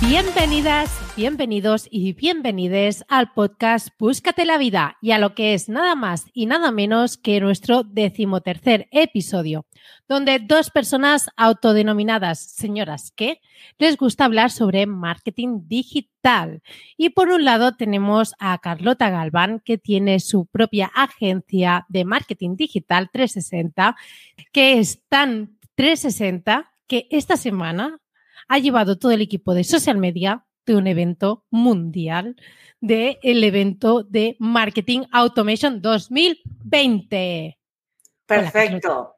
Bienvenidas, bienvenidos y bienvenides al podcast Búscate la vida y a lo que es nada más y nada menos que nuestro decimotercer episodio, donde dos personas autodenominadas señoras que les gusta hablar sobre marketing digital. Y por un lado tenemos a Carlota Galván, que tiene su propia agencia de marketing digital 360, que es tan 360 que esta semana ha llevado todo el equipo de social media de un evento mundial, del el evento de Marketing Automation 2020. Perfecto.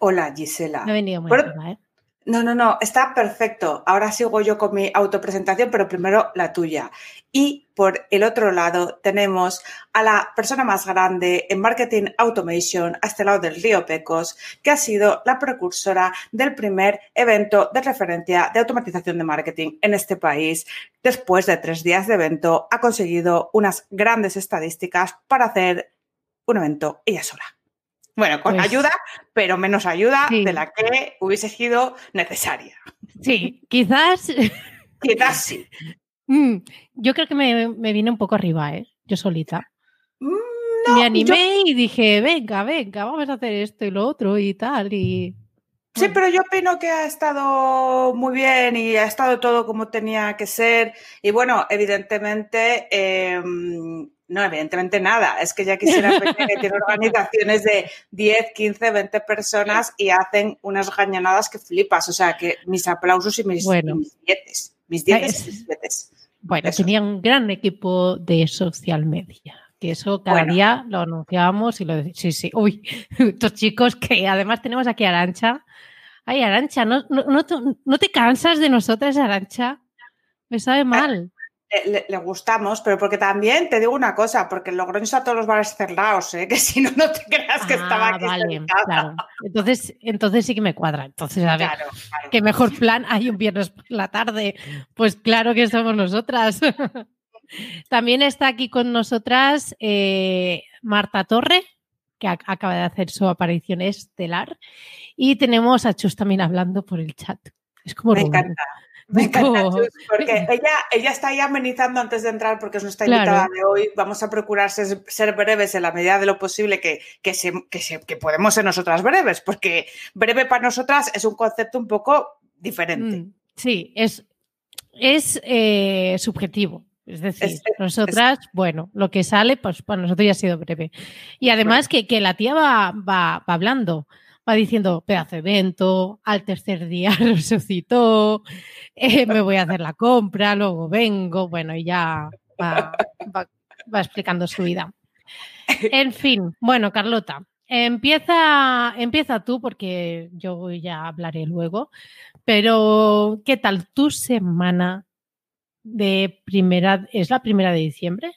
Hola, Gisela. Me ha venido muy bien, ¿eh? No, no, no, está perfecto. Ahora sigo yo con mi autopresentación, pero primero la tuya. Y por el otro lado tenemos a la persona más grande en marketing automation a este lado del río Pecos, que ha sido la precursora del primer evento de referencia de automatización de marketing en este país. Después de tres días de evento, ha conseguido unas grandes estadísticas para hacer un evento ella sola. Bueno, con Pues- ayuda, pero menos ayuda Sí. de la que hubiese sido necesaria. Sí, quizás Quizás sí. mm, yo creo que me, me vine un poco arriba, ¿eh? Yo solita. Mm, me yo- animé y dije, venga, venga, vamos a hacer esto y lo otro y tal. Y Sí, pero yo opino que ha estado muy bien y ha estado todo como tenía que ser. Y bueno, evidentemente, eh, no, evidentemente nada. Es que ya quisiera que tiene organizaciones de 10, 15, 20 personas y hacen unas gañanadas que flipas. O sea, que mis aplausos y mis, Bueno. y mis dietes. Mis dietes Es- y mis dietes. Bueno, Eso. tenía un gran equipo de social media. Que eso cada Bueno. día lo anunciábamos y lo decíamos. Sí, sí. Uy, estos chicos que además tenemos aquí a Arancha. Ay, Arancha, ¿no, no, no te- no te cansas de nosotras, Arancha? Me sabe mal. Le, gustamos, pero porque también te digo una cosa, porque en Logroño está todos los bares cerrados, ¿eh? que si no, no te creas que estaba Ah, aquí vale, claro. Entonces, entonces sí que me cuadra. Entonces, a ver, Claro, claro. qué mejor plan hay un viernes por la tarde. Pues claro que somos nosotras. También está aquí con nosotras eh, Marta Torre, que ac- acaba de hacer su aparición estelar. Y tenemos a Chus también hablando por el chat. Es como Me Rubén. encanta. Me encanta, Chus, porque ella, ella está ahí amenizando antes de entrar porque es nuestra Claro. invitada de hoy. Vamos a procurar ser, ser breves en la medida de lo posible que, que, se- que se- que podemos ser nosotras breves, porque breve para nosotras es un concepto un poco diferente. Mm, Sí, es, es eh, subjetivo. Es decir, Es- es- nosotras, bueno, lo que sale, pues para nosotros ya ha sido breve. Y además que, que la tía va, va, va hablando, va diciendo pedazo de evento, al tercer día resucitó, eh, me voy a hacer la compra, luego vengo, bueno, y ya va, va- va explicando su vida. En fin, bueno, Carlota, empieza, empieza tú porque yo ya hablaré luego, pero ¿qué tal tu semana de primera, es la primera de diciembre?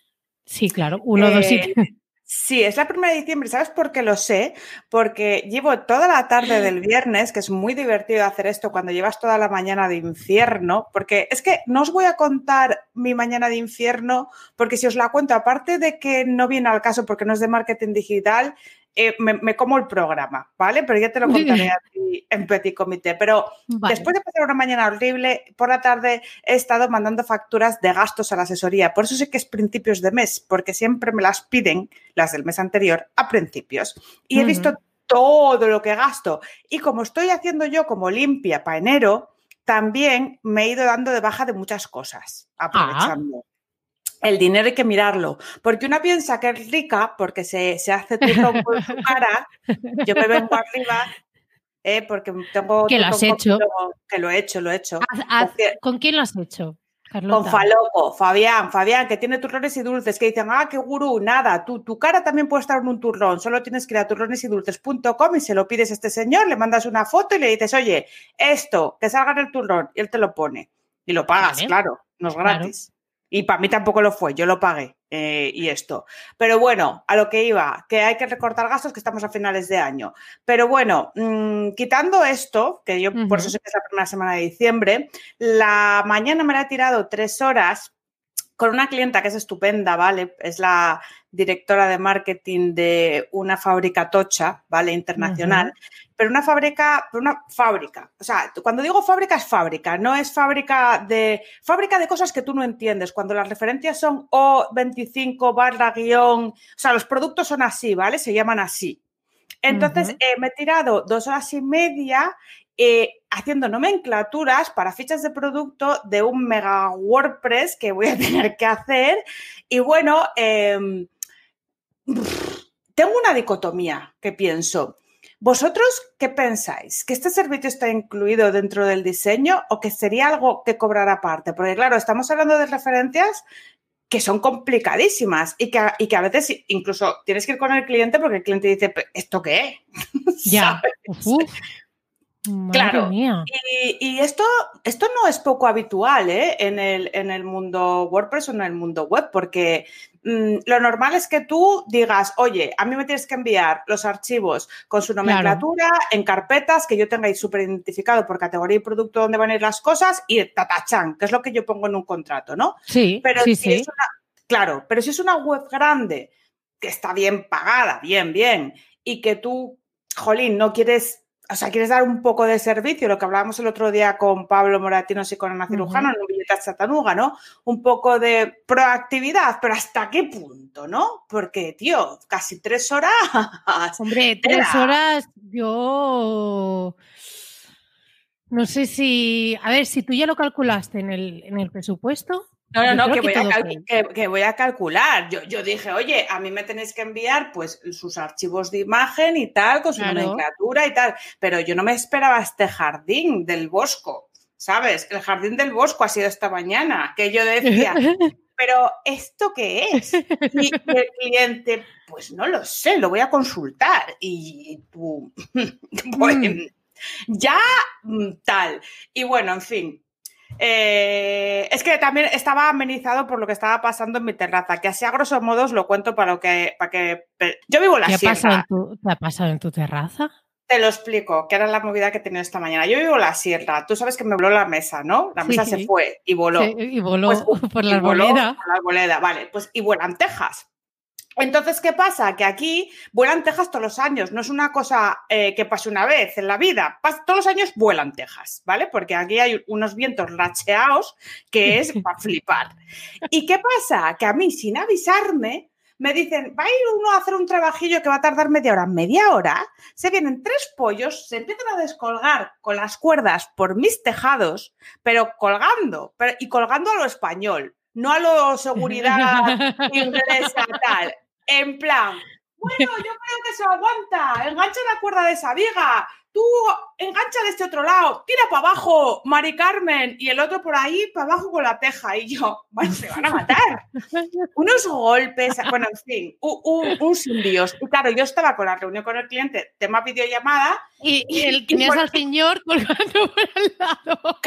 Sí, claro, uno, dos y Eh, tres. Sí, es la primera de diciembre. ¿Sabes por qué lo sé? Porque llevo toda la tarde del viernes, que es muy divertido hacer esto cuando llevas toda la mañana de infierno, porque es que no os voy a contar mi mañana de infierno, porque si os la cuento, aparte de que no viene al caso porque no es de marketing digital, eh, me, me como el programa, ¿vale? Pero ya te lo contaré a ti en petit comité. Pero Vale. Después de pasar una mañana horrible, por la tarde he estado mandando facturas de gastos a la asesoría. Por eso sé que es principios de mes, porque siempre me las piden, las del mes anterior, a principios. Y he visto todo lo que gasto. Y como estoy haciendo yo como limpia para enero, también me he ido dando de baja de muchas cosas, aprovechando. El dinero hay que mirarlo, porque una piensa que es rica porque se, se hace turrón con su cara. Yo me vengo arriba eh, porque tengo Que lo has hecho. que lo he hecho, lo he hecho. Haz- haz- Porque- ¿Con quién lo has hecho, Carlota? Con Faloco, Fabián, Fabián, que tiene turrones y dulces, que dicen, ah, qué gurú, nada, tú, tu cara también puede estar en un turrón, solo tienes que ir a turronesidulces.com y se lo pides a este señor, le mandas una foto y le dices, oye, esto, que salga en el turrón, y él te lo pone. Y lo pagas, Vale. claro, no es Claro. Y para mí tampoco lo fue, yo lo pagué eh, y esto. Pero bueno, a lo que iba, que hay que recortar gastos, que estamos a finales de año. Pero bueno, mm, quitando esto, que yo por eso sé que es la primera semana de diciembre, la mañana me la he tirado tres horas con una clienta que es estupenda, ¿vale? Es la directora de marketing de una fábrica tocha, ¿vale? Internacional. Pero una fábrica, una fábrica. O sea, cuando digo fábrica es fábrica, no es fábrica de, fábrica de cosas que tú no entiendes. Cuando las referencias son O25 barra guion, o sea, los productos son así, ¿vale? Se llaman así. Entonces, eh, me he tirado dos horas y media eh, haciendo nomenclaturas para fichas de producto de un mega WordPress que voy a tener que hacer. Y bueno, em, tengo una dicotomía que pienso. ¿Vosotros qué pensáis? ¿Que este servicio está incluido dentro del diseño o que sería algo que cobrar aparte? Porque claro, estamos hablando de referencias que son complicadísimas y que, y que a veces incluso tienes que ir con el cliente porque el cliente dice, ¿esto qué es? Ya. claro. Y, esto, esto no es poco habitual ¿eh? en, el, en el mundo WordPress o en el mundo web, porque mm, lo normal es que tú digas, oye, a mí me tienes que enviar los archivos con su nomenclatura en carpetas que yo tenga ahí súper identificado por categoría y producto donde van a ir las cosas y tatachan, que es lo que yo pongo en un contrato, ¿no? Sí, pero sí, si Es una, claro, pero si es una web grande que está bien pagada, bien, bien, y que tú, jolín, no quieres o sea, quieres dar un poco de servicio, lo que hablábamos el otro día con Pablo Moratinos y con Ana Cirujano, billete Chatanuga, ¿no? Un poco de proactividad, pero ¿hasta qué punto, no? Porque, tío, casi tres horas. Hombre, tres horas, yo. No sé si. A ver, si tú ya lo calculaste en el, en el presupuesto. No, no, no, que voy, a calcular. Yo, yo, dije, oye, a mí me tenéis que enviar pues sus archivos de imagen y tal, con su nomenclatura y tal. Pero yo no me esperaba este jardín del bosco, ¿sabes? El jardín del bosco ha sido esta mañana, que yo decía, pero ¿esto qué es? Y el cliente, pues no lo sé, lo voy a consultar. Y tú, mm. ya mm, tal. Y bueno, en fin, eh, es que también estaba amenizado por lo que estaba pasando en mi terraza, que así a grosso modo os lo cuento para, que, para que... Yo vivo en la ¿Qué sierra. ¿Qué ha pasado en tu terraza? Te lo explico, que era la movida que tenía esta mañana. Yo vivo en la sierra, tú sabes que me voló la mesa, ¿no? La mesa se fue y voló. y voló pues, por la arboleda. Por la arboleda, vale. Pues y vuelan tejas. Entonces, ¿qué pasa? Que aquí vuelan tejas todos los años, no es una cosa eh, que pase una vez en la vida, todos los años vuelan tejas, ¿vale? Porque aquí hay unos vientos racheados que es para flipar. ¿Y qué pasa? Que a mí, sin avisarme, me dicen, va a ir uno a hacer un trabajillo que va a tardar media hora. Media hora, se vienen tres pollos, se empiezan a descolgar con las cuerdas por mis tejados, pero colgando, y colgando a lo español, no a lo seguridad inglesa tal en plan, bueno, yo creo que se aguanta, engancha la cuerda de esa viga, tú engancha de este otro lado, tira para abajo, Mari Carmen, y el otro por ahí para abajo con la teja. Y yo, se van a matar. Unos golpes, bueno, en fin, un, un, sin Dios. Y claro, yo estaba con la reunión con el cliente, tema videollamada. Y, y, el, tenías al señor colgando por el lado.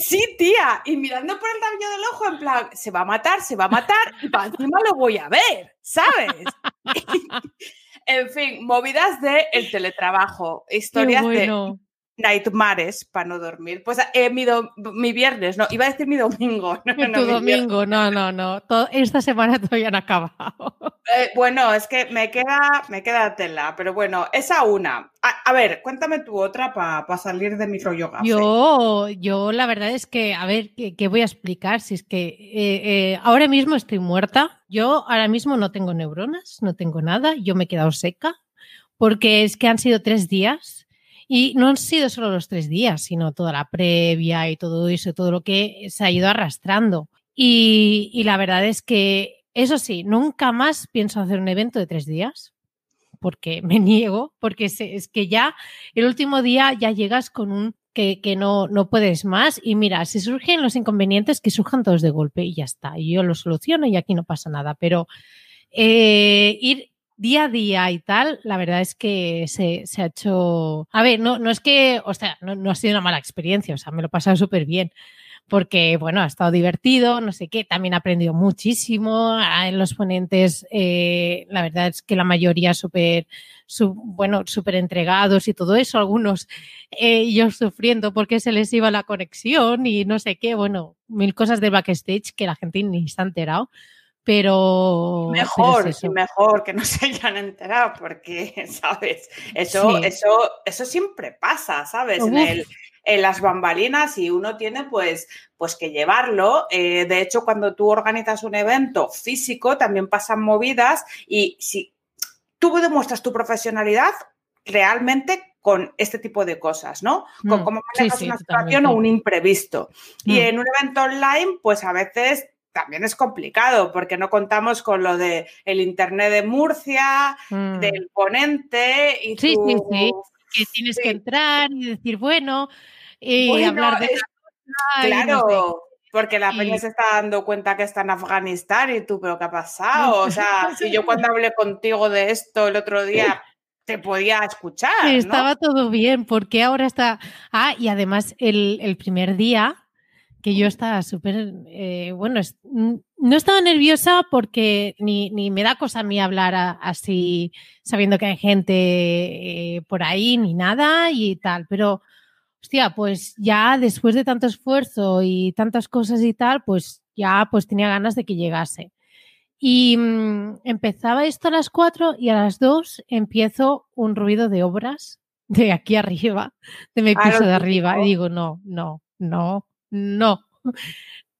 Sí, tía, y mirando por el rabillo del ojo, en plan, se va a matar, se va a matar, y para encima lo voy a ver, ¿sabes? En fin, movidas de el teletrabajo, historias de nightmares para no dormir. Pues eh, mi, mi, viernes, no, iba a decir mi domingo. No, tu domingo, no, no, no. esta semana todavía no ha acabado. Eh, bueno, es que me queda, me queda tela, pero bueno, esa una. A, ver, cuéntame tú otra para salir de mi rollo Yo, yo la verdad es que, a ver, ¿qué, voy a explicar? Si es que eh, ahora mismo estoy muerta. Yo ahora mismo no tengo neuronas, no tengo nada. Yo me he quedado seca porque es que han sido tres días y no han sido solo los tres días, sino toda la previa y todo eso, todo lo que se ha ido arrastrando. Y, la verdad es que, eso sí, nunca más pienso hacer un evento de tres días, porque me niego, porque es, que ya el último día ya llegas con un que, no, no puedes más. Y mira, si surgen los inconvenientes, que surjan todos de golpe y ya está. Y yo lo soluciono y aquí no pasa nada. Pero eh, ir día a día y tal, la verdad es que se, ha hecho. A ver, no, no es que, o sea, no, ha sido una mala experiencia, o sea, me lo he pasado súper bien. porque, bueno, ha estado divertido, no sé qué, también ha aprendido muchísimo. En los ponentes, eh, la verdad es que la mayoría súper, su, bueno, súper entregados y todo eso, algunos eh, yo sufriendo porque se les iba la conexión y no sé qué, bueno, mil cosas de backstage que la gente ni se ha enterado. Pero mejor, pero es eso. mejor que no se hayan enterado, porque, ¿sabes? Eso, Sí. eso, eso siempre pasa, ¿sabes? En, el- en las bambalinas y uno tiene pues, pues que llevarlo. Eh, de hecho, cuando tú organizas un evento físico, también pasan movidas y si tú demuestras tu profesionalidad realmente con este tipo de cosas, ¿no? Con Mm, cómo manejas sí, una situación o un imprevisto. Y Mm. en un evento online, pues a veces también es complicado porque no contamos con lo de el internet de Murcia, Mm. del ponente y Sí, tu- sí, sí. que tienes Sí. que entrar y decir, bueno, y Bueno, hablar de es- no sé Claro, porque la peña se está dando cuenta que está en Afganistán y tú, pero ¿qué ha pasado? O sea, si yo cuando hablé contigo de esto el otro día te podía escuchar, estaba todo bien, porque ahora está. Ah, y además el, el primer día que yo estaba súper, eh, bueno, no estaba nerviosa porque ni, ni me da cosa a mí hablar a- así, sabiendo que hay gente eh, por ahí, ni nada y tal, pero, hostia, pues ya después de tanto esfuerzo y tantas cosas y tal, pues ya pues tenía ganas de que llegase. Y mm, empezaba esto a las 4 y a las 2 empiezo un ruido de obras de aquí arriba, de mi piso de arriba. Y digo, no, no, no, no,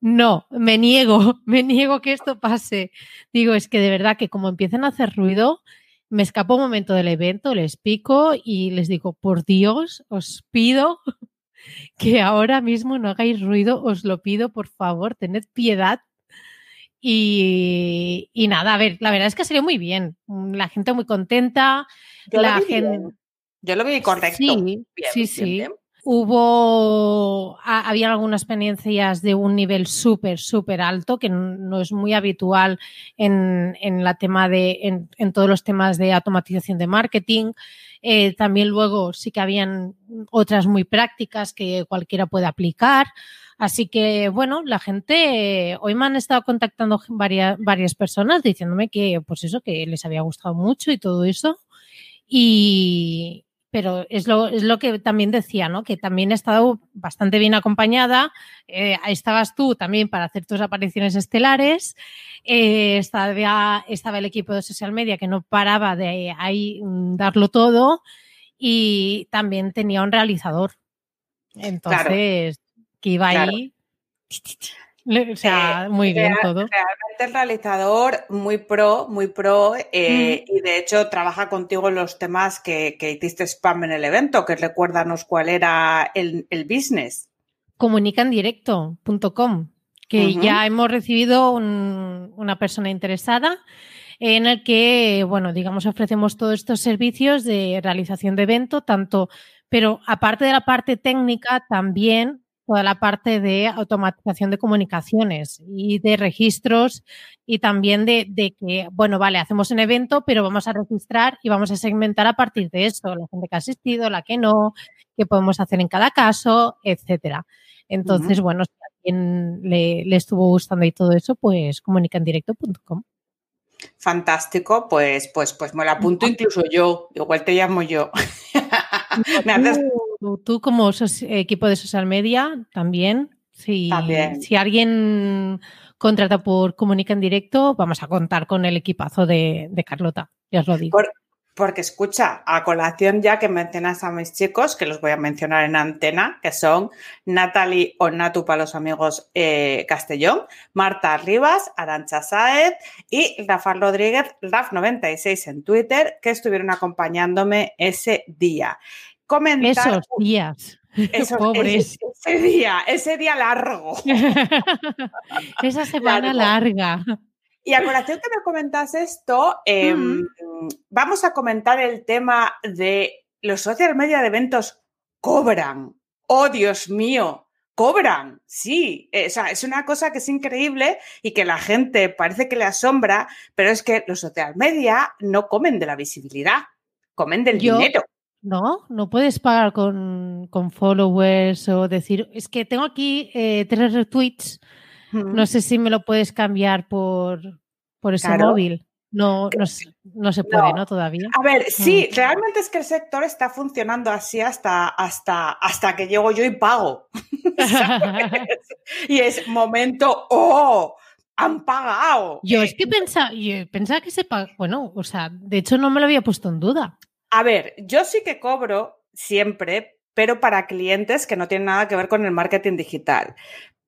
no, me niego, me niego que esto pase. Digo, es que de verdad que como empiezan a hacer ruido, me escapo un momento del evento, les pico y les digo, por Dios, os pido que ahora mismo no hagáis ruido, os lo pido, por favor, tened piedad. Y, y nada, a ver, la verdad es que salió muy bien. La gente muy contenta. Yo la lo vi gente. bien. Yo lo vi correcto. Sí, Bien, sí, bien, sí. bien. Hubo, ha- había algunas experiencias de un nivel súper, súper alto, que no es muy habitual en, en la tema de, en, en todos los temas de automatización de marketing. Eh, también luego sí que habían otras muy prácticas que cualquiera puede aplicar. Así que, bueno, la gente, hoy me han estado contactando varias, varias personas diciéndome que, pues eso, que les había gustado mucho y todo eso. Y, pero es lo, es lo que también decía, ¿no? Que también he estado bastante bien acompañada. Eh, ahí estabas tú también para hacer tus apariciones estelares. Eh, estaba, estaba el equipo de social media que no paraba de ahí darlo todo. Y también tenía un realizador. Entonces, que iba Claro. ahí. O sea, Eh, muy bien real- todo. Realmente el realizador muy pro, muy pro, eh, y de hecho trabaja contigo en los temas que, que hiciste spam en el evento, que recuérdanos cuál era el, el business. comunicandirecto.com, que ya hemos recibido un- una persona interesada en el que, bueno, digamos, ofrecemos todos estos servicios de realización de evento, tanto, pero aparte de la parte técnica, también toda la parte de automatización de comunicaciones y de registros y también de, de que, bueno, vale, hacemos un evento, pero vamos a registrar y vamos a segmentar a partir de eso, la gente que ha asistido, la que no, qué podemos hacer en cada caso, etcétera. Entonces, bueno, si a alguien le, le estuvo gustando y todo eso, pues comunicandirecto.com. Fantástico, pues, pues, pues me lo apunto incluso yo, igual te llamo yo. Me haces- Tú, tú como sos- equipo de social media también, si, También. si alguien contrata por Comunica en Directo, vamos a contar con el equipazo de, de Carlota, ya os lo digo. Por- porque escucha, a colación ya que mencionas a mis chicos, que los voy a mencionar en antena, que son Natalie o Natu para los amigos eh, Castellón, Marta Rivas, Arancha Saez y Rafael Rodríguez, Raf96 en Twitter, que estuvieron acompañándome ese día. Comentar Esos días, esos- pobres. Ese, ese día, ese día largo. esa semana Largo. larga. Y a colación que me comentas esto, eh, Mm. vamos a comentar el tema de los social media de eventos cobran. Oh, Dios mío, cobran. Sí, eh, o sea, es una cosa que es increíble y que la gente parece que le asombra, pero es que los social media no comen de la visibilidad, comen del Yo- dinero. No, no puedes pagar con, followers o decir, es que tengo aquí eh, tres retweets, no sé si me lo puedes cambiar por, por ese móvil. No, no, se puede, no. Todavía. A ver, sí, realmente es que el sector está funcionando así hasta, hasta, hasta que llego yo y pago. y es momento, ¡oh! Han pagado. Yo es que pensaba, yo pensaba que se paga, bueno, o sea, de hecho no me lo había puesto en duda. A ver, yo sí que cobro siempre, pero para clientes que no tienen nada que ver con el marketing digital.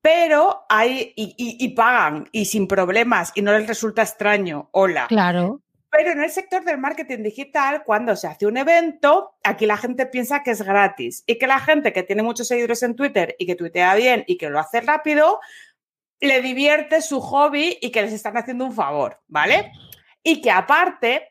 Pero hay, y, pagan, y sin problemas, y no les resulta extraño. Hola. Claro. Pero en el sector del marketing digital, cuando se hace un evento, aquí la gente piensa que es gratis y que la gente que tiene muchos seguidores en Twitter y que tuitea bien y que lo hace rápido, le divierte su hobby y que les están haciendo un favor, ¿vale? Y que aparte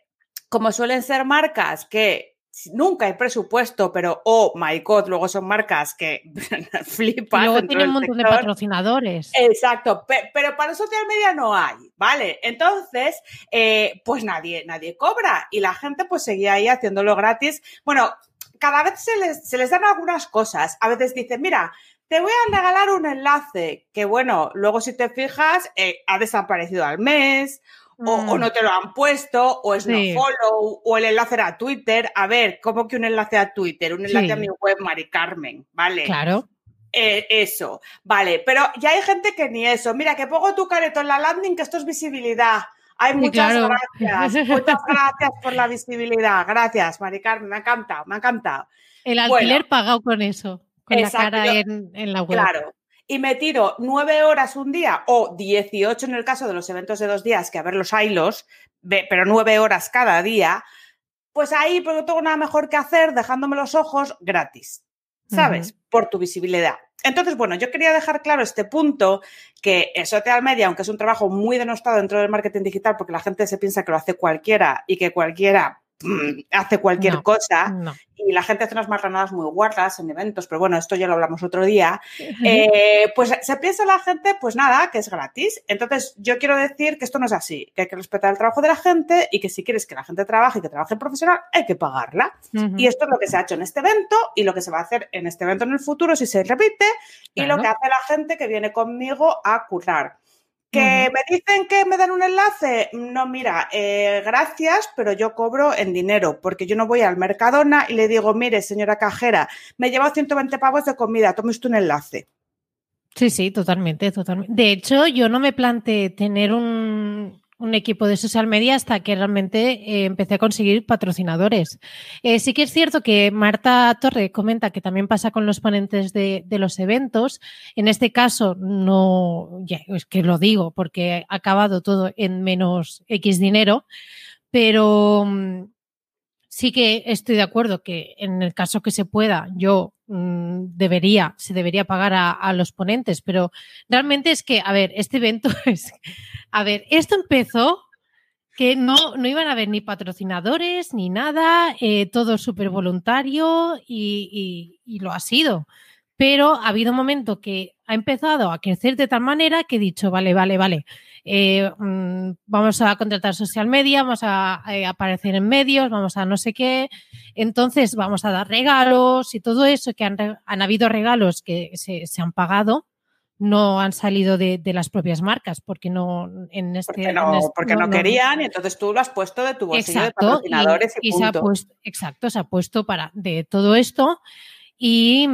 como suelen ser marcas que nunca hay presupuesto, pero oh my god, luego son marcas que flipan. Y luego tienen un montón de patrocinadores. Exacto, pero para social media no hay, ¿vale? Entonces, eh, pues nadie, nadie cobra y la gente pues seguía ahí haciéndolo gratis. Bueno, cada vez se les, se les dan algunas cosas. A veces dicen, mira, te voy a regalar un enlace que, bueno, luego si te fijas, eh, ha desaparecido al mes o, mm. no te lo han puesto, o es no follow, o el enlace a Twitter. A ver, ¿cómo que un enlace a Twitter? Un enlace a mi web, Mari Carmen, ¿vale? Claro. Eh, eso, vale, pero ya hay gente que ni eso. Mira, que pongo tu careto en la landing, que esto es visibilidad. Hay muchas gracias, muchas gracias por la visibilidad. Gracias, Mari Carmen, me ha encantado, me ha encantado. El alquiler pagado con eso, con la cara en, en la web. Claro, y me tiro nueve horas un día o 18 en el caso de los eventos de dos días, que a ver los hilos, pero nueve horas cada día, pues ahí pues no tengo nada mejor que hacer dejándome los ojos gratis, ¿sabes? Por tu visibilidad. Entonces, bueno, yo quería dejar claro este punto, que el social media, aunque es un trabajo muy denostado dentro del marketing digital, porque la gente se piensa que lo hace cualquiera y que cualquiera hace cualquier cosa, y la gente hace unas marranadas muy guardas en eventos, pero bueno, esto ya lo hablamos otro día, eh, pues se piensa la gente, pues nada, que es gratis. Entonces, yo quiero decir que esto no es así, que hay que respetar el trabajo de la gente y que si quieres que la gente trabaje y que trabaje profesional, hay que pagarla. Y esto es lo que se ha hecho en este evento y lo que se va a hacer en este evento en el futuro si se repite y lo que hace la gente que viene conmigo a currar. ¿Que me dicen que me dan un enlace? No, mira, eh, gracias, pero yo cobro en dinero, porque yo no voy al Mercadona y le digo, mire, señora cajera, me llevo 120 pavos de comida, tome usted un enlace. Sí, sí, totalmente, totalmente. De hecho, yo no me planteé tener un, un equipo de social media hasta que realmente eh, empecé a conseguir patrocinadores. Eh, sí que es cierto que Marta Torre comenta que también pasa con los ponentes de, los eventos. En este caso, no, ya, es que lo digo porque ha acabado todo en menos X dinero, pero mm, sí que estoy de acuerdo que en el caso que se pueda, yo mm, debería, se debería pagar a, los ponentes, pero realmente es que, a ver, este evento es, a ver, esto empezó que no, no iban a haber ni patrocinadores ni nada, eh, todo súper voluntario y, lo ha sido. Pero ha habido un momento que ha empezado a crecer de tal manera que he dicho, vale, vale, vale, eh, mm, vamos a contratar social media, vamos a, eh, aparecer en medios, vamos a no sé qué, entonces vamos a dar regalos y todo eso, que han, han habido regalos que se, se han pagado no han salido de, las propias marcas porque no en este porque no, este porque no, querían y entonces tú lo has puesto de tu bolsillo de patrocinadores y, se ha puesto exacto se ha puesto para de todo esto y,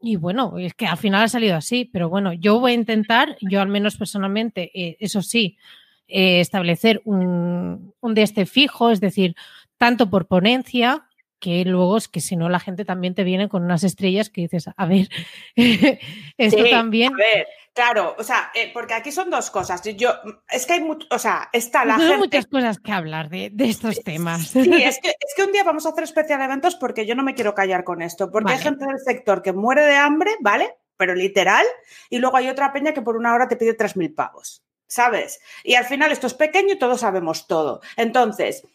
y, bueno es que al final ha salido así pero bueno yo voy a intentar yo al menos personalmente eh, eso sí eh, establecer un, un de este fijo es decir tanto por ponencia que luego es que si no la gente también te viene con unas estrellas que dices, a ver, esto también. A ver, claro, o sea, eh, porque aquí son dos cosas. Yo, es que hay mucho, o sea, está la gente. Hay muchas cosas que hablar de, estos temas. Sí, es que, es que, un día vamos a hacer especial eventos porque yo no me quiero callar con esto, porque hay gente del sector que muere de hambre, ¿vale? Pero literal, y luego hay otra peña que por una hora te pide 3.000 pavos, ¿sabes? Y al final esto es pequeño y todos sabemos todo. Entonces,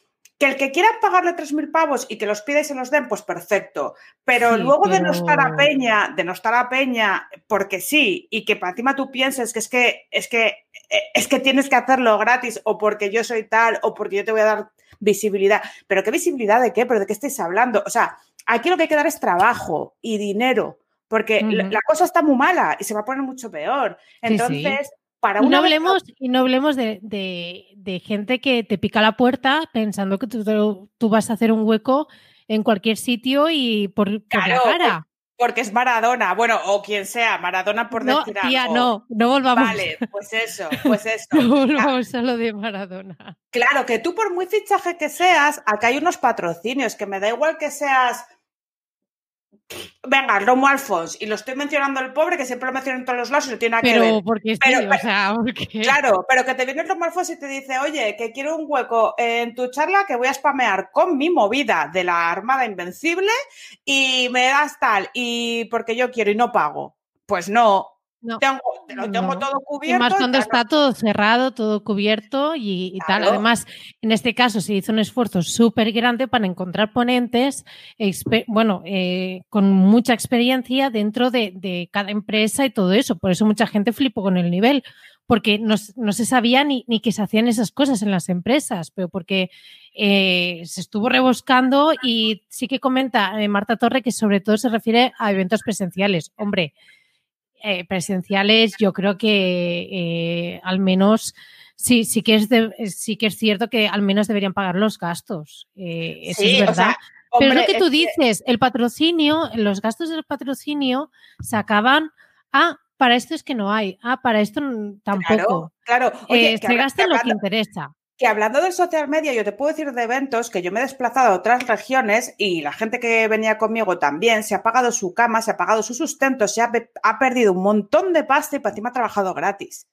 que el que quiera pagarle 3.000 pavos y que los pida y se los den, pues perfecto. Pero luego de no estar a Peña, de no estar a Peña porque sí, y que para encima tú pienses que es que, es que, eh, es que tienes que hacerlo gratis o porque yo soy tal o porque yo te voy a dar visibilidad. ¿Pero qué visibilidad de qué? ¿Pero de qué estáis hablando? O sea, aquí lo que hay que dar es trabajo y dinero, porque la, la cosa está muy mala y se va a poner mucho peor. Entonces, para Y no vez- hablemos, y no hablemos de, de- de gente que te pica la puerta pensando que tú, vas a hacer un hueco en cualquier sitio y por, por Claro, la cara. porque es Maradona, bueno, o quien sea, Maradona por No, decir tía, algo. no, no volvamos. Vale, pues eso, pues eso. No volvamos a lo de Maradona. Claro, que tú por muy fichaje que seas, acá hay unos patrocinios, que me da igual que seas, venga, Romo Alfons, y lo estoy mencionando el pobre, que siempre lo menciono en todos los lados y no tiene nada que ver. Pero porque sí, Pero- o pero- sea, porque... Claro, pero que te viene Romo Alfons y te dice, oye, que quiero un hueco en tu charla que voy a spamear con mi movida de la Armada Invencible y me das tal, y porque yo quiero y no pago. Pues no, No. tengo, te lo tengo No. todo Y cubierto. más cuando no- está todo cerrado, todo cubierto y, y tal. Además, en este caso se hizo un esfuerzo súper grande para encontrar ponentes, bueno, eh, con mucha experiencia dentro de, de cada empresa y todo eso. Por eso mucha gente flipó con el nivel, porque no se sabía ni, ni que se hacían esas cosas en las empresas, pero porque eh, se estuvo rebuscando y sí que comenta eh, Marta Torre que sobre todo se refiere a eventos presenciales. Hombre, eh, presenciales, yo creo que eh, al menos sí, sí que es de- sí que es cierto que al menos deberían pagar los gastos. Eh, eso Sí, es o verdad. Pero es lo que tú dices, el patrocinio, los gastos del patrocinio se acaban. Ah, para esto es que no hay. Ah, para esto tampoco. Claro, claro. Oye, Eh, que se en lo que interesa. Que hablando del social media, yo te puedo decir de eventos que yo me he desplazado a otras regiones y la gente que venía conmigo también se ha pagado su cama, se ha pagado su sustento, se ha, pe- ha perdido un montón de pasta y para encima ha trabajado gratis.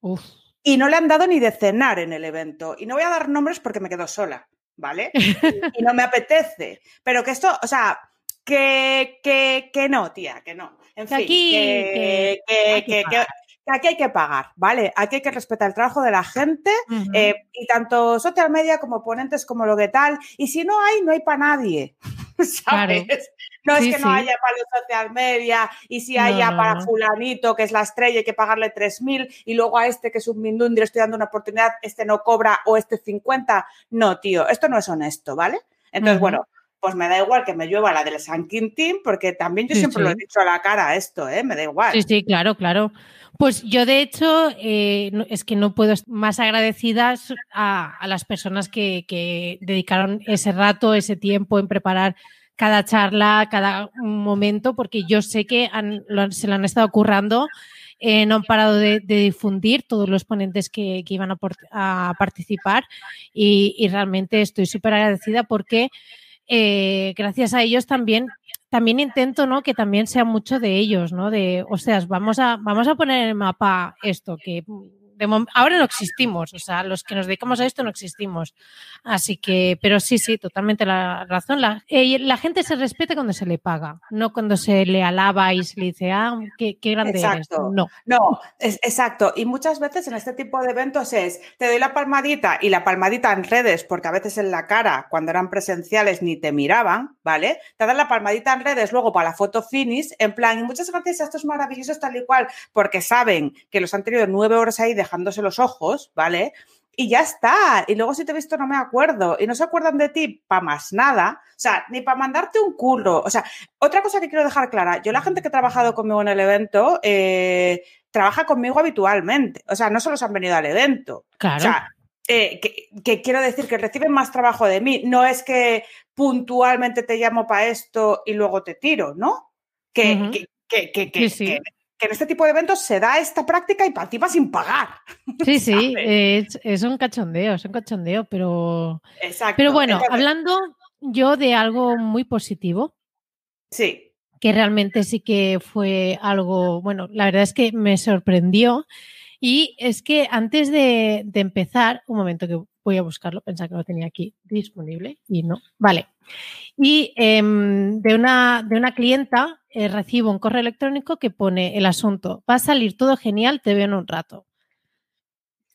Uf. Y no le han dado ni de cenar en el evento. Y no voy a dar nombres porque me quedo sola, ¿vale? y no me apetece. Pero que esto, o sea, que, que, que no, tía, que no. En fin, aquí- que, que que- hay que que- que- que aquí hay que pagar, ¿vale? Aquí hay que respetar el trabajo de la gente eh, y tanto social media como ponentes como lo que tal. Y si no hay, no hay para nadie. ¿Sabes? No es que no sí. haya para los social media y si No, haya no, para no. fulanito, que es la estrella, hay que pagarle 3.000 y luego a este que es un mindundi le estoy dando una oportunidad, este no cobra o este 50. No, tío, esto no es honesto, ¿vale? Entonces, bueno, pues me da igual que me llueva la del San Quintín porque también yo Sí, siempre lo he dicho a la cara esto, ¿eh? Me da igual. Sí, sí, claro, claro. Pues yo, de hecho, eh, es que no puedo estar más agradecidas a, las personas que, que dedicaron ese rato, ese tiempo en preparar cada charla, cada momento, porque yo sé que han- lo se lo han estado currando, eh, no han parado de, difundir todos los ponentes que, que iban a, participar y, y realmente estoy súper agradecida porque eh, gracias a ellos también también intento, ¿no? Que también sea mucho de ellos, ¿no? De, o sea, vamos a, vamos a poner en el mapa esto, que de ahora no existimos, o sea, los que nos dedicamos a esto no existimos. Así que, pero sí, sí, totalmente la razón. La, eh, la gente se respeta cuando se le paga, no cuando se le alaba y se le dice, ah, qué, qué grande eres. Exacto. No. No, es, exacto. Y muchas veces en este tipo de eventos es, te doy la palmadita y la palmadita en redes, porque a veces en la cara, cuando eran presenciales, ni te miraban, ¿vale? Te dan la palmadita en redes luego para la foto finish, en plan, y muchas gracias a estos maravillosos tal y cual, porque saben que los han tenido nueve horas ahí dejándose los ojos, ¿vale? Y ya está. Y luego si te he visto no me acuerdo. Y no se acuerdan de ti para más nada. O sea, ni para mandarte un curro. O sea, otra cosa que quiero dejar clara. Yo la gente que ha trabajado conmigo en el evento eh, trabaja conmigo habitualmente. O sea, no solo se han venido al evento. Claro. O sea, eh, que, que quiero decir que reciben más trabajo de mí. No es que puntualmente te llamo para esto y luego te tiro, ¿no? Que, que, que, que, que- Sí, sí. Que- en este tipo de eventos se da esta práctica y para encima sin pagar. sí, sí, es, es un cachondeo, es un cachondeo, pero, Exacto. pero bueno, Entonces, hablando yo de algo muy positivo, Sí, que realmente sí que fue algo, bueno, la verdad es que me sorprendió y es que antes de, de empezar, un momento que voy a buscarlo, pensaba que lo tenía aquí disponible y no, vale. Y em, de, una, de una clienta eh, recibo un correo electrónico que pone el asunto, va a salir todo genial, te veo en un rato.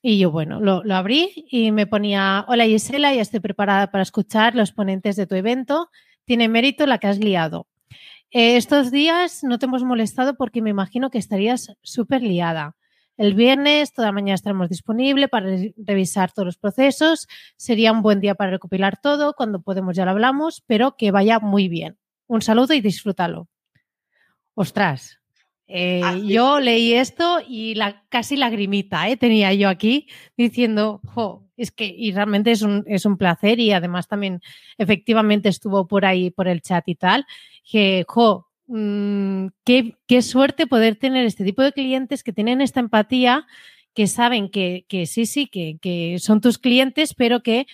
Y yo, bueno, lo, lo abrí y me ponía, hola Gisela, ya estoy preparada para escuchar los ponentes de tu evento. Tiene mérito la que has liado. Eh, estos días no te hemos molestado porque me imagino que estarías súper liada. El viernes, toda mañana estaremos disponibles para re- revisar todos los procesos. Sería un buen día para recopilar todo. Cuando podemos ya lo hablamos, pero que vaya muy bien. un saludo y disfrútalo. Ostras, eh, yo leí esto y la, casi lagrimita ¿eh? tenía yo aquí diciendo, jo, es que y realmente es un, es un placer y además también efectivamente estuvo por ahí por el chat y tal, que, jo, mmm, qué, qué, suerte poder tener este tipo de clientes que tienen esta empatía, que saben que, que sí, sí, que, que, son tus clientes, pero que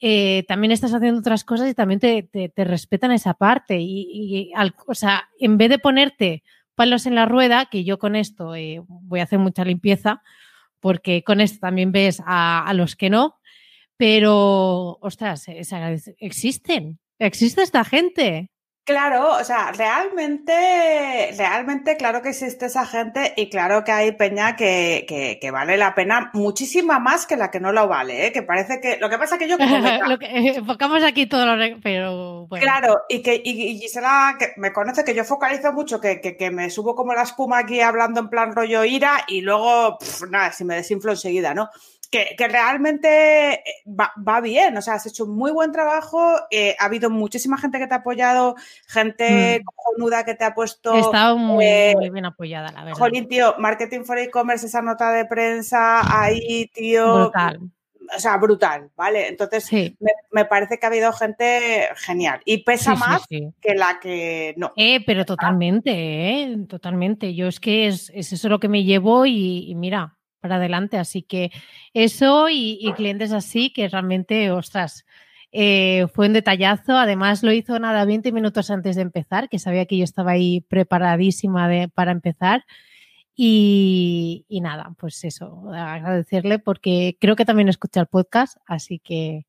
eh, también estás haciendo otras cosas y también te, te, respetan esa parte. Y, y al, o sea, en vez de ponerte palos en la rueda, que yo con esto eh, voy a hacer mucha limpieza, porque con esto también ves a, a los que no, pero, ostras, existen, existe esta gente. Claro, o sea, realmente, realmente, claro que existe esa gente y claro que hay peña que, que, que vale la pena muchísima más que la que no lo vale, ¿eh? que parece que, lo que pasa que yo como me... lo que, enfocamos aquí todo lo pero bueno. Claro, y que y, y Gisela que me conoce que yo focalizo mucho, que, que, que, me subo como la espuma aquí hablando en plan rollo ira y luego, pff, nada, si me desinflo enseguida, ¿no? Que, que realmente eh, va, va, bien, o sea, has hecho un muy buen trabajo, eh, ha habido muchísima gente que te ha apoyado, gente mm. cojonuda que te ha puesto... He estado muy, eh, muy bien apoyada, la verdad. Jolín, tío, Marketing for E-Commerce, esa nota de prensa ahí, tío... Brutal. O sea, brutal, ¿vale? Entonces, sí. me, me, parece que ha habido gente genial. Y pesa sí, más sí, que la que no. Eh, pero totalmente, eh, totalmente. Yo es que es, es eso lo que me llevo y, y mira, para adelante. Así que eso y, y clientes así que realmente, ostras, eh, fue un detallazo. Además, lo hizo nada 20 minutos antes de empezar, que sabía que yo estaba ahí preparadísima de, para empezar. Y, y, nada, pues eso, agradecerle porque creo que también escucha el podcast, así que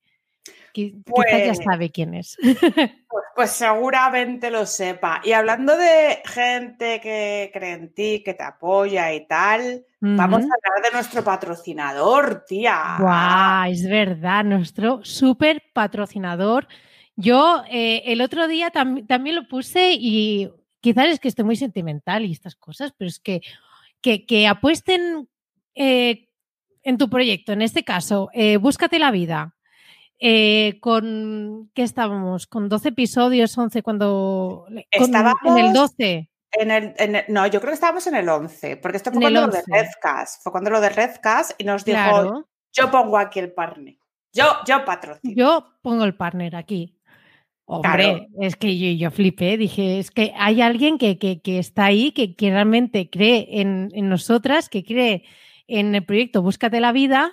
pues, quizás ya sabe quién es. Pues, pues, seguramente lo sepa. Y hablando de gente que cree en ti, que te apoya y tal. Vamos a hablar de nuestro patrocinador, tía. Guau, es verdad, nuestro súper patrocinador. Yo eh, el otro día tam también lo puse y quizás es que estoy muy sentimental y estas cosas, pero es que, que, que apuesten eh, en tu proyecto, en este caso, eh, búscate la vida con, ¿qué estábamos? Con 12 episodios, 11, cuando... Estábamos en el 12. En el, en el, no, yo creo que estábamos en el 11, porque esto fue en cuando lo de Redcast, fue cuando lo de Redcast y nos dijo, claro. yo pongo aquí el partner, yo, yo patrocino. Yo pongo el partner aquí. Hombre, claro. es que yo, yo, flipé, dije, es que hay alguien que, que, que está ahí, que, que realmente cree en, en, nosotras, que cree en el proyecto Búscate la Vida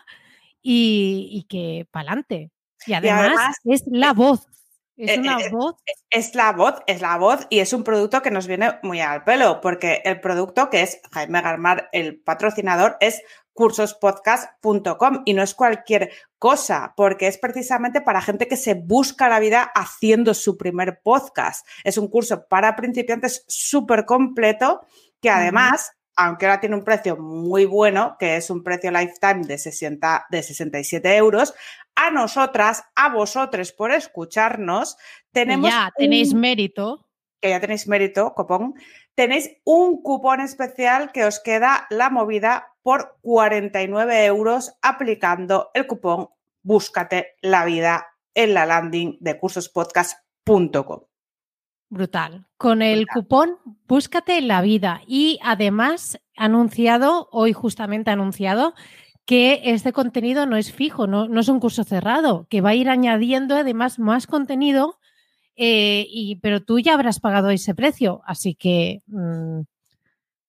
y, y que pa'lante. Y además, y además, es la voz. Es una eh, voz. Es la voz, es la voz y es un producto que nos viene muy al pelo, porque el producto que es Jaime Garmar, el patrocinador, es cursospodcast.com y no es cualquier cosa, porque es precisamente para gente que se busca la vida haciendo su primer podcast. Es un curso para principiantes súper completo que además, aunque ahora tiene un precio muy bueno, que es un precio lifetime de, 60, de 67 euros, a nosotras, a vosotros por escucharnos, tenemos... Ya tenéis un, mérito. Que ya tenéis mérito, copón. Tenéis un cupón especial que os queda la movida por 49 euros aplicando el cupón Búscate la vida en la landing de cursospodcast.com. Brutal. Con el Brutal. cupón Búscate la vida y además anunciado, hoy justamente anunciado, que este contenido no es fijo, no, no, es un curso cerrado, que va a ir añadiendo además más contenido, eh, y, pero tú ya habrás pagado ese precio, así que mmm,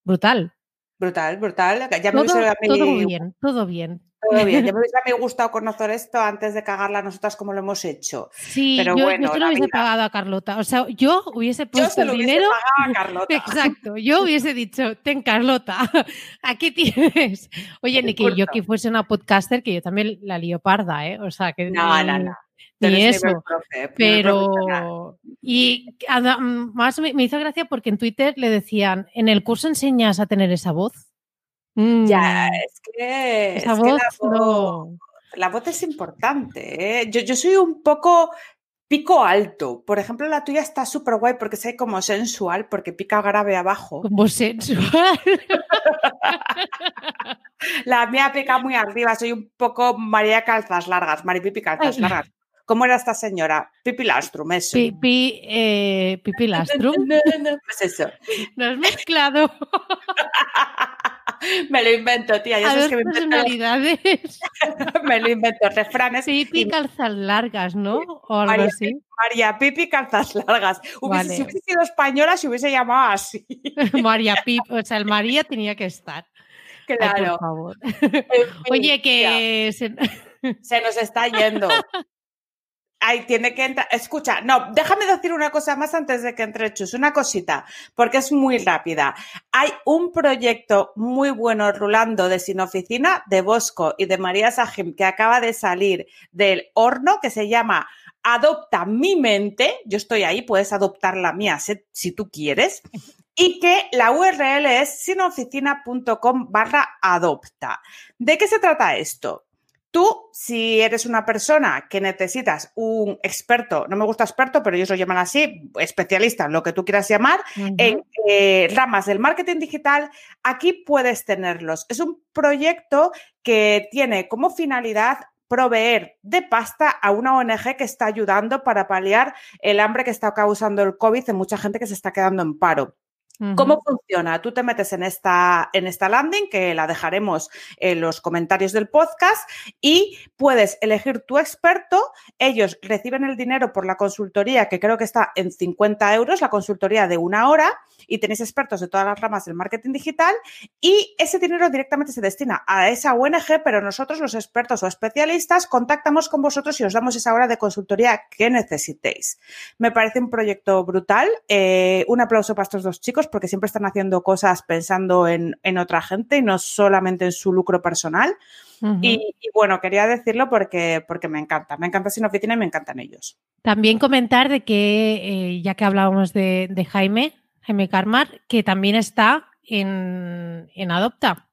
brutal. Brutal, brutal. Ya todo, me todo bien, todo bien. Todo bien, ya me hubiese gustado conocer esto antes de cagarla nosotras como lo hemos hecho. Sí, pero yo, bueno, yo se lo hubiese vida. pagado a Carlota. O sea, yo hubiese puesto yo el dinero. A Carlota. Exacto, yo hubiese dicho, ten Carlota, aquí tienes. Oye, ni que yo que fuese una podcaster, que yo también la lío parda, ¿eh? O sea, que. No, no, no. Ni eso. Profe, pero. Y además me hizo gracia porque en Twitter le decían, ¿en el curso enseñas a tener esa voz? Mm. Ya, es que, Esa es voz, que la, voz no. la voz es importante. ¿eh? Yo, yo soy un poco pico alto. Por ejemplo, la tuya está súper guay porque es como sensual, porque pica grave abajo. Como sensual. la mía pica muy arriba. Soy un poco María Calzas Largas, Maripipi Calzas Largas. ¿Cómo era esta señora? Pipi Lastrum, eso. Pipi, eh, Pipi Lastrum. Pues eso. No has mezclado me lo invento, tía. Ya sabes que me invento, personalidades. me lo invento. Refranes. Pipi y- calzas largas, ¿no? O algo María, así. María Pipi calzas largas. Hubiese, Vale. Si hubiese sido española, se hubiese llamado así. María Pip, o sea, el María tenía que estar. Ay, Claro. por favor. Oye, que se- Se nos está yendo. Ahí tiene que entrar. Escucha, no, déjame decir una cosa más antes de que entre Chus, una cosita, porque es muy rápida. Hay un proyecto muy bueno rulando de Sin Oficina, de Bosco y de María Sajim, que acaba de salir del horno, que se llama Adopta mi mente. Yo estoy ahí, puedes adoptar la mía si, si tú quieres. Y que la URL es sinoficina.com barra adopta. ¿De qué se trata esto? Tú, si eres una persona que necesitas un experto, no me gusta experto, pero ellos lo llaman así, especialista, lo que tú quieras llamar, en eh, ramas del marketing digital, aquí puedes tenerlos. Es un proyecto que tiene como finalidad proveer de pasta a una ONG que está ayudando para paliar el hambre que está causando el COVID en mucha gente que se está quedando en paro. ¿Cómo funciona? Tú te metes en esta, en esta landing, que la dejaremos en los comentarios del podcast, y puedes elegir tu experto. Ellos reciben el dinero por la consultoría, que creo que está en 50 euros, la consultoría de una hora, y tenéis expertos de todas las ramas del marketing digital, y ese dinero directamente se destina a esa ONG, pero nosotros, los expertos o especialistas, contactamos con vosotros y os damos esa hora de consultoría que necesitéis. Me parece un proyecto brutal. Eh, un aplauso para estos dos chicos porque siempre están haciendo cosas pensando en, en otra gente y no solamente en su lucro personal. Y bueno, quería decirlo porque, porque me encanta. Me encanta Sin Oficina y me encantan ellos. También comentar de que, eh, ya que hablábamos de, de Jaime, Jaime Carmar, que también está en, en Adopta.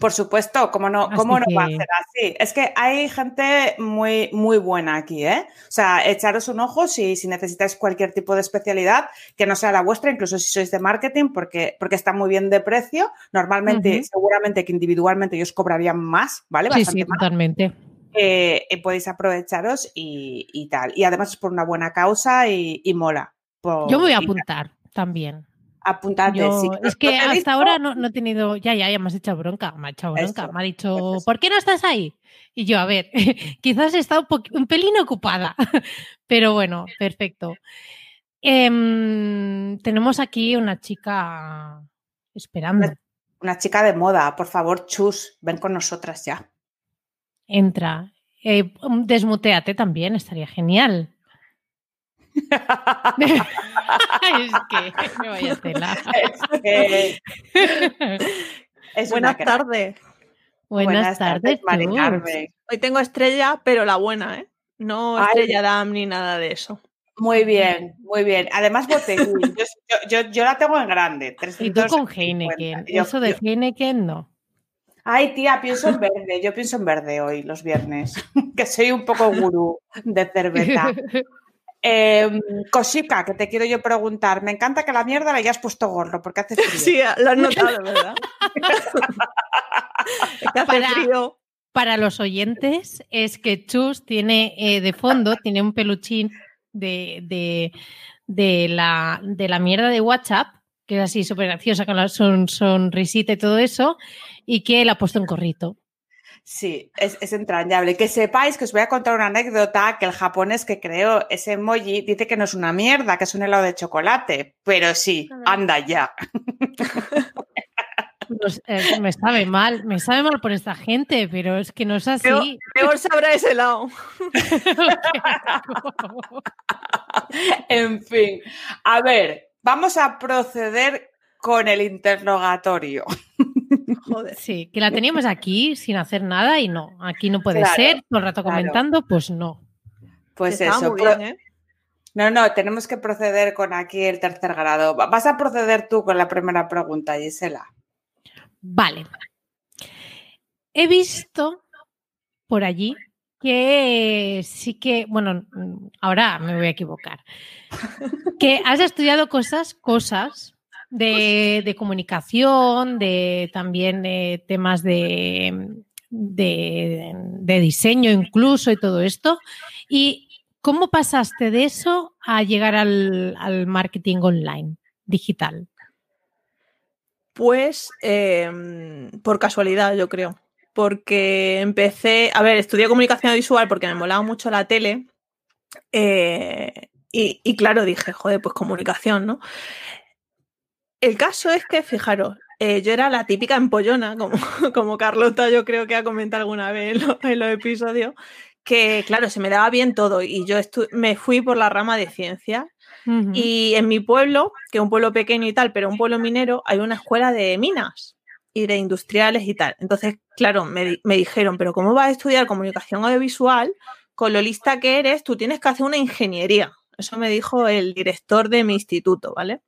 Por supuesto, ¿cómo no, cómo no va a ser así? Es que hay gente muy, muy buena aquí, ¿eh? O sea, echaros un ojo si, si necesitáis cualquier tipo de especialidad que no sea la vuestra, incluso si sois de marketing, porque, porque está muy bien de precio. Normalmente, seguramente que individualmente ellos cobrarían más, ¿vale? Sí, Bastante sí, más. totalmente. Eh, eh, podéis aprovecharos y, y tal. Y además es por una buena causa y, y mola. Por- Yo me voy a apuntar también. Apuntarte, Yo- es que hasta visto- ahora no, no he tenido, ya, ya, ya me has echado bronca, me ha echado bronca, Eso, me ha dicho, eso. ¿por qué no estás ahí? Y yo, a ver, quizás he estado un, pelín ocupada, pero bueno, perfecto. Em, tenemos aquí una chica esperando. Una chica de moda, por favor, chus, ven con nosotras ya. Entra. Eh, desmuteate también, estaría genial. es que me vaya tela. Es que es una Buenas tardes. Buenas, tardes. Hoy tengo estrella, pero la buena, ¿eh? No Ay. estrella Dam ni nada de eso. Muy bien, muy bien. Además, botellín. Yo, yo- yo- yo la tengo en grande. Y tú con 350. Heineken. Yo- Eso de yo- Heineken no. Ay, tía, pienso en verde. Yo pienso en verde hoy, los viernes. que soy un poco gurú de cerveza. Eh, Cosica, que te quiero yo preguntar. Me encanta que a la mierda le hayas puesto gorro, porque hace frío. Sí, lo has notado, ¿verdad? Es que hace Para- frío. Para los oyentes, es que Chus tiene eh, de fondo, tiene un peluchín de, de, de la, de la mierda de WhatsApp, que es así súper graciosa, con la son, sonrisita y todo eso, y que la ha puesto en corrito. Sí, es, es entrañable. Que sepáis que os voy a contar una anécdota que el japonés que creó ese emoji dice que no es una mierda, que es un helado de chocolate. Pero sí, Ah. anda ya. Pues, eh, me sabe mal, me sabe mal por esta gente, pero es que no es así. Peor, peor sabrá ese lado. En fin, a ver, vamos a proceder con el interrogatorio. Joder. Sí, que la teníamos aquí sin hacer nada y no, aquí no puede Claro, ser, todo el rato claro. comentando, pues no. Pues Estaba eso. muy bien, ¿eh? No, no, tenemos que proceder con aquí el tercer grado. Va- Vas a proceder tú con la primera pregunta, Gisela. Vale. He visto por allí que sí que, bueno, ahora me voy a equivocar, que has estudiado cosas, cosas de, de comunicación, de también de temas de, de, de diseño incluso y todo esto. Y ¿Cómo pasaste de eso a llegar al, al marketing online, digital? Pues eh, por casualidad, yo creo. Porque empecé, a ver, estudié comunicación visual porque me molaba mucho la tele. eh, y, y claro, dije, joder, pues comunicación, ¿no? El caso es que, fijaros, eh, yo era la típica empollona, como, como Carlota yo creo que ha comentado alguna vez en, lo- en los episodios, que claro, se me daba bien todo y yo me fui por la rama de ciencias y en mi pueblo, que es un pueblo pequeño y tal, pero un pueblo minero, hay una escuela de minas y de industriales y tal. Entonces, claro, me, di- me dijeron, pero ¿cómo vas a estudiar comunicación audiovisual? Con lo lista que eres, tú tienes que hacer una ingeniería. Eso me dijo el director de mi instituto, ¿vale?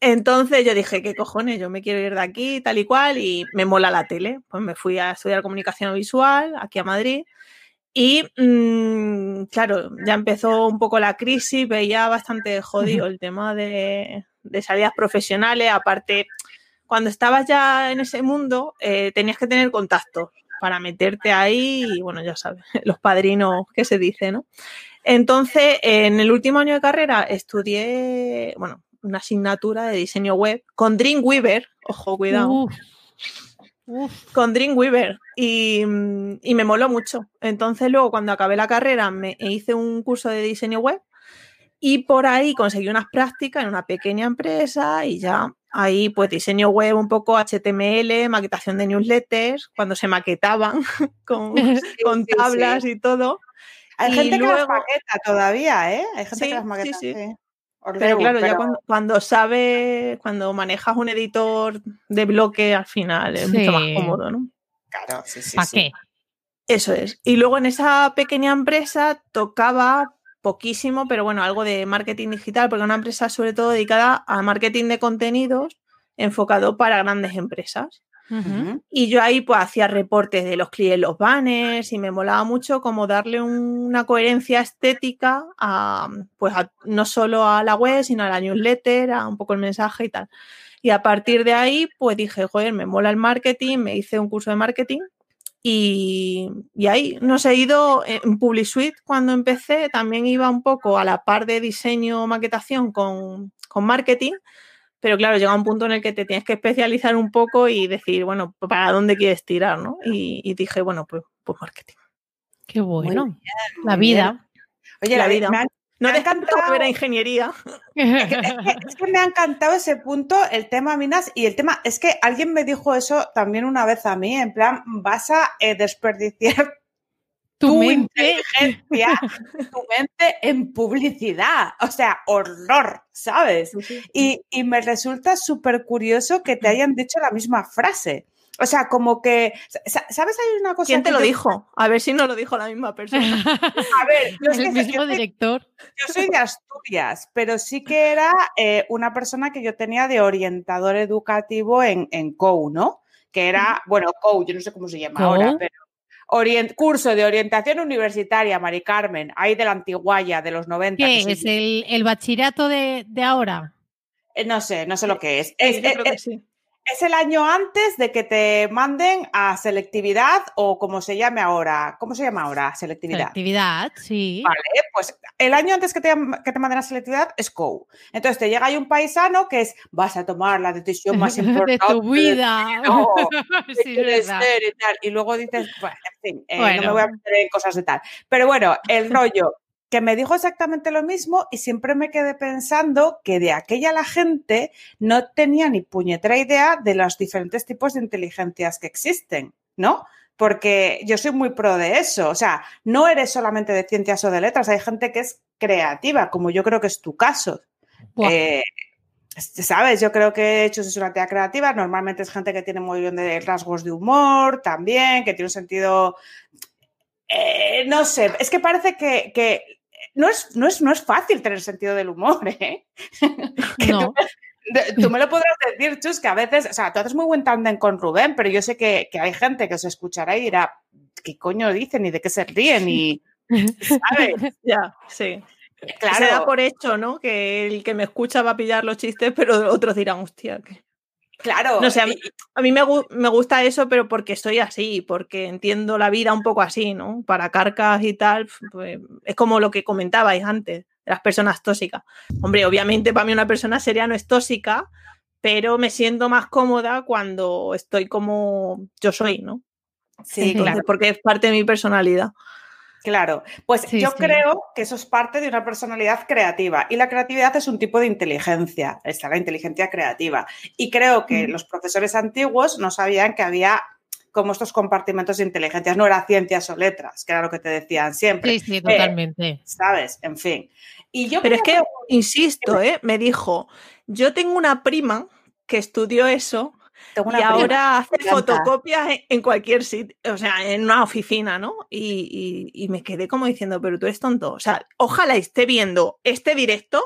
Entonces yo dije, ¿qué cojones? Yo me quiero ir de aquí, tal y cual, y me mola la tele. Pues me fui a estudiar comunicación visual aquí a Madrid. Y mm, claro, ya empezó un poco la crisis, veía bastante jodido el tema de, salidas profesionales. Aparte, cuando estabas ya en ese mundo, eh, tenías que tener contactos para meterte ahí y bueno, ya sabes, los padrinos que se dice, ¿no? Entonces, en el último año de carrera estudié, bueno, una asignatura de diseño web con Dreamweaver, ojo, cuidado Uf. Uf. con Dreamweaver y, y me moló mucho. Entonces luego cuando acabé la carrera me hice un curso de diseño web y por ahí conseguí unas prácticas en una pequeña empresa y ya ahí pues diseño web un poco HTML, maquetación de newsletters, cuando se maquetaban con, con sí, tablas y todo. Hay Y gente que las maqueta todavía, ¿eh? Hay gente que las sí, maqueta. Pero claro, ya cuando, cuando sabes, cuando manejas un editor de bloque al final es mucho más cómodo, ¿no? Claro, sí, sí. ¿Para sí. qué? Eso es. Y luego en esa pequeña empresa tocaba poquísimo, pero bueno, algo de marketing digital, porque una empresa sobre todo dedicada a marketing de contenidos enfocado para grandes empresas. Ujú. Ujú. Y yo ahí pues hacía reportes de los clientes, los banners y me molaba mucho como darle un- una coherencia estética a, pues a- no solo a la web, sino a la newsletter, a un poco el mensaje y tal. Y a partir de ahí pues dije, joder, me mola el marketing, me hice un curso de marketing y, y ahí nos he ido en PubliSuite cuando empecé, también iba un poco a la par de diseño, maquetación con, con marketing, pero claro, llega un punto en el que te tienes que especializar un poco y decir, bueno, ¿para dónde quieres tirar? ¿no? Y, y dije, bueno, pues, pues marketing. Qué bueno. Muy la muy bien. vida. Oye, La la vida. vida. No Me ha encantado. volver a ingeniería. es, que, es que- es que me ha encantado ese punto, el tema minas, y el tema, es que alguien me dijo eso también una vez a mí, en plan, vas a eh, desperdiciar tu tu mente. inteligencia, tu mente en publicidad. O sea, horror, ¿sabes? Y, y me resulta súper curioso que te hayan dicho la misma frase. O sea, como que, sa- ¿sabes? Hay una cosa... ¿Quién te que lo yo- dijo? A ver si no lo dijo la misma persona. A ver, yo, el mismo yo soy- director. yo soy de Asturias, pero sí que era eh, una persona que yo tenía de orientador educativo en, en COU, ¿no? Que era, bueno, COU, yo no sé cómo se llama ahora, pero orient- curso de orientación universitaria, Mari Carmen, ahí de la Antiguaya, de los 90. que ¿Qué es el, el bachillerato de, de ahora? Eh, No sé, no sé lo que es. Sí, Es, yo es- creo que es- sí. Es el año antes de que te manden a selectividad o como se llame ahora. ¿Cómo se llama ahora? Selectividad. Actividad, sí. Vale, pues el año antes que te, que te manden a selectividad es COU. Entonces te llega ahí un paisano que es, vas a tomar la decisión más importante de tu vida. no, Sí, y tal. Y luego dices, bueno, en fin, eh, no me voy a meter en cosas de tal. Pero bueno, el rollo que me dijo exactamente lo mismo y siempre me quedé pensando que de aquella la gente no tenía ni puñetera idea de los diferentes tipos de inteligencias que existen, ¿no? Porque yo soy muy pro de eso. O sea, no eres solamente de ciencias o de letras, hay gente que es creativa, como yo creo que es tu caso. Buah. Eh, ¿Sabes? Yo creo que Hechos es una tía creativa. Normalmente es gente que tiene muy bien de rasgos de humor también, que tiene un sentido. eh, no sé, es que parece que, que no, es, no, es, no es fácil tener sentido del humor, ¿eh? No. tú, me lo podrás decir, Chus, que a veces, o sea, tú haces muy buen tándem con Rubén, pero yo sé que, que hay gente que os escuchará y dirá, ¿qué coño dicen y de qué se ríen? Y, ¿sabes? Ya, sí. Claro. Se da por hecho, ¿no? Que el que me escucha va a pillar los chistes, pero otros dirán, hostia, que... Claro. No sé, a mí, a mí me, me, gusta eso, pero porque soy así, porque entiendo la vida un poco así, ¿no? Para carcas y tal, pues, es como lo que comentabais antes, las personas tóxicas. Hombre, obviamente para mí una persona seria no es tóxica, pero me siento más cómoda cuando estoy como yo soy, ¿no? Sí, claro. Porque es parte de mi personalidad. Claro, pues sí, yo sí. creo que eso es parte de una personalidad creativa y la creatividad es un tipo de inteligencia, está la inteligencia creativa. Y creo que mm. los profesores antiguos no sabían que había como estos compartimentos de inteligencias, no era ciencias o letras, que era lo que te decían siempre. Sí, sí, totalmente. Eh, ¿Sabes? En fin. Y yo Pero es que, que, insisto, ¿eh? me dijo, yo tengo una prima que estudió eso y ahora hace fotocopias en cualquier sitio, o sea, en una oficina, ¿no? Y, y, y, me quedé como diciendo, pero tú eres tonto. O sea, ojalá esté viendo este directo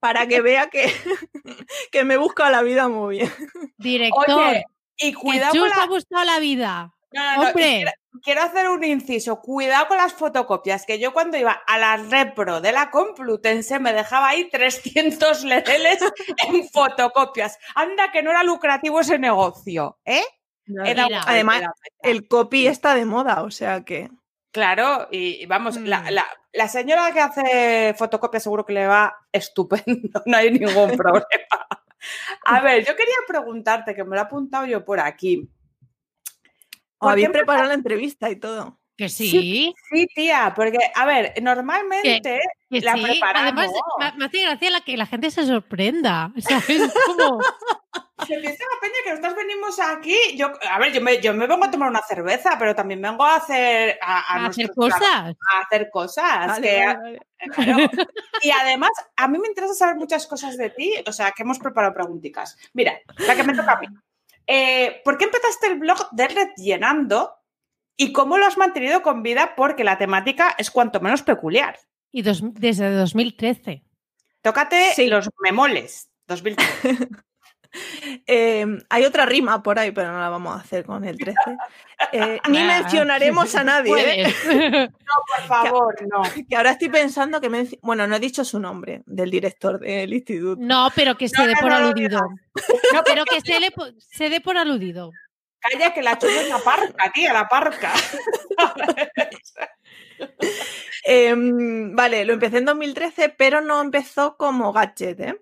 para que vea que, que me busca la vida muy bien. Director. Oye, y cuidado que la... ha buscado la vida. No, no, Hombre. quiero, quiero, hacer un inciso. Cuidado con las fotocopias, que yo cuando iba a la repro de la Complutense me dejaba ahí 300 lereles en fotocopias. Anda, que no era lucrativo ese negocio, ¿eh? No, era, mira, además, el copy está de moda, o sea que... Claro, y vamos, mm. la, la, la, señora que hace fotocopias seguro que le va estupendo, no hay ningún problema. A ver, yo quería preguntarte, que me lo he apuntado yo por aquí. Había preparado la entrevista y todo. Que sí. sí. Sí, tía, porque, a ver, normalmente que, que la sí. preparamos. Además, me, hace gracia la que la gente se sorprenda. ¿Sabes? Como... Se piensa la peña que nosotros venimos aquí. Yo, a ver, yo me, yo me vengo a tomar una cerveza, pero también vengo a hacer. A, a, ¿A hacer cosas. A hacer cosas. Vale, que, vale, vale. Claro. Y además, a mí me interesa saber muchas cosas de ti. O sea, que hemos preparado preguntitas. Mira, la que me toca a mí. Eh, ¿Por qué empezaste el blog de Red Llenando y cómo lo has mantenido con vida? Porque la temática es cuanto menos peculiar. Y dos, desde 2013. Tócate sí. los memoles. 2013. Eh, hay otra rima por ahí, pero no la vamos a hacer con el 13. Eh, ni mencionaremos a nadie. ¿eh? No, por favor, que, no. Que ahora estoy pensando que, me, bueno, no he dicho su nombre del director del instituto. No, pero que se no, dé no, por aludido. No, pero que se, le, se dé por aludido. Calla, que la chulo es la parca, tía, la parca. eh, vale, lo empecé en 2013, pero no empezó como gadget, ¿eh?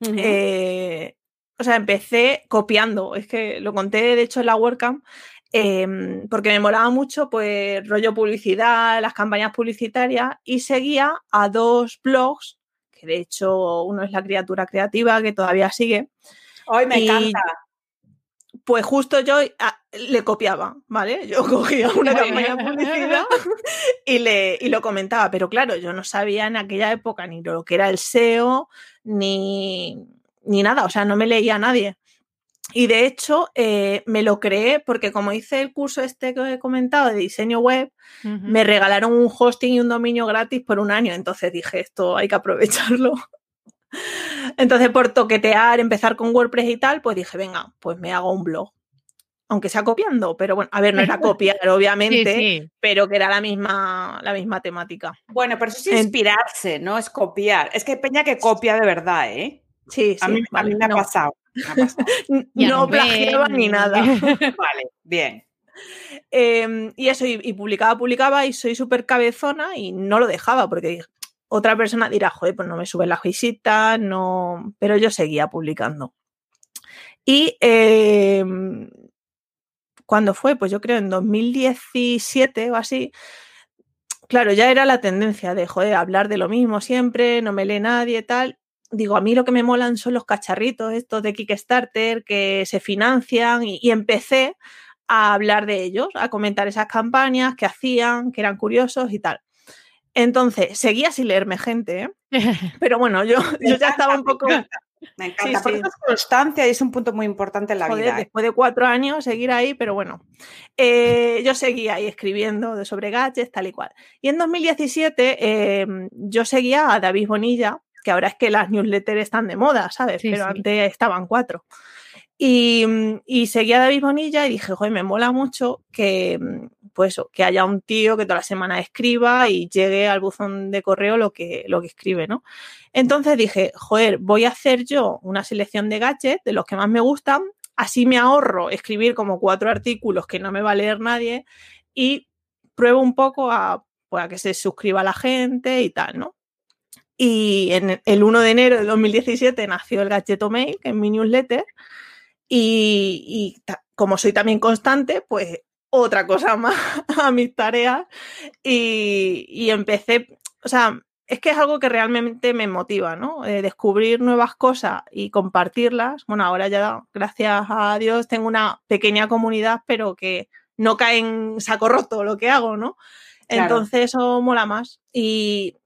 Uh -huh. eh, o sea, empecé copiando, es que lo conté de hecho en la WordCamp, eh, porque me molaba mucho, pues, rollo publicidad, las campañas publicitarias, y seguía a dos blogs, que de hecho uno es La Criatura Creativa, que todavía sigue. Hoy me y, encanta. Pues justo yo a, le copiaba, ¿vale? Yo cogía una campaña de publicidad y, le, y lo comentaba, pero claro, yo no sabía en aquella época ni lo que era el SEO, ni, ni nada, o sea, no me leía a nadie. Y de hecho, eh, me lo creé porque como hice el curso este que he comentado de diseño web, uh -huh. me regalaron un hosting y un dominio gratis por un año. Entonces dije, esto hay que aprovecharlo. Entonces, por toquetear, empezar con WordPress y tal, pues dije, venga, pues me hago un blog. Aunque sea copiando, pero bueno, a ver, no era copiar, obviamente, sí, sí. pero que era la misma, la misma temática. Bueno, pero eso es inspirarse, no es copiar. Es que hay peña que copia de verdad, ¿eh? Sí, sí. A mí, vale, a mí me, no. ha pasado, me ha pasado. no plagiaba ni nada. vale, bien. Eh, y eso, y, y, publicaba, publicaba, y soy súper cabezona y no lo dejaba, porque otra persona dirá, joder, pues no me sube la visita, no. Pero yo seguía publicando. Y eh, cuando fue, pues yo creo en 2017 o así, claro, ya era la tendencia de, joder, hablar de lo mismo siempre, no me lee nadie, tal digo, a mí lo que me molan son los cacharritos estos de Kickstarter que se financian y, y, empecé a hablar de ellos, a comentar esas campañas que hacían, que eran curiosos y tal. Entonces, seguía sin leerme gente, ¿eh? pero bueno, yo, yo ya estaba un poco... Me encanta, sí, porque sí. es constancia y es un punto muy importante en la Joder, vida. ¿eh? Después de cuatro años seguir ahí, pero bueno, eh, yo seguía ahí escribiendo sobre gadgets, tal y cual. Y en 2017 eh, yo seguía a David Bonilla, que ahora es que las newsletters están de moda, ¿sabes? Sí, Pero sí. antes estaban cuatro. Y, y, seguía a David Bonilla y dije, joder, me mola mucho que, pues, que haya un tío que toda la semana escriba y llegue al buzón de correo lo que, lo que escribe, ¿no? Entonces dije, joder, voy a hacer yo una selección de gadgets de los que más me gustan así me ahorro escribir como cuatro artículos que no me va a leer nadie y pruebo un poco a, pues, a que se suscriba la gente y tal, ¿no? Y en el 1 de enero de 2017 nació el Gadgeto Mail, que es mi newsletter. Y, y como soy también constante, pues otra cosa más a mis tareas. Y, y, empecé, o sea, es que es algo que realmente me motiva, ¿no? Eh, descubrir nuevas cosas y compartirlas. Bueno, ahora ya, gracias a Dios, tengo una pequeña comunidad, pero que no cae en saco roto lo que hago, ¿no? Claro. Entonces eso mola más. Y,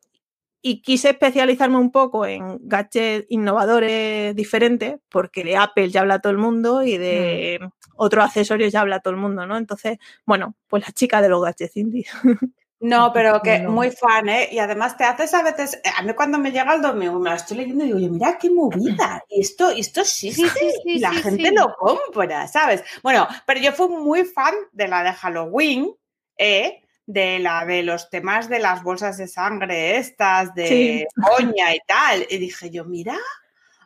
y quise especializarme un poco en gadgets innovadores diferentes, porque de Apple ya habla todo el mundo y de mm. otros accesorios ya habla todo el mundo, ¿no? Entonces, bueno, pues la chica de los gadgets indies. No, pero que no. muy fan, ¿eh? Y además te haces a veces, a mí cuando me llega el domingo, me la estoy leyendo y digo, oye, mira qué movida, y esto, esto sí, sí, sí, sí la sí, gente lo compra, ¿sabes? Bueno, pero yo fui muy fan de la de Halloween, ¿eh? De la de los temas de las bolsas de sangre estas, de sí. coña y tal. Y dije yo, mira,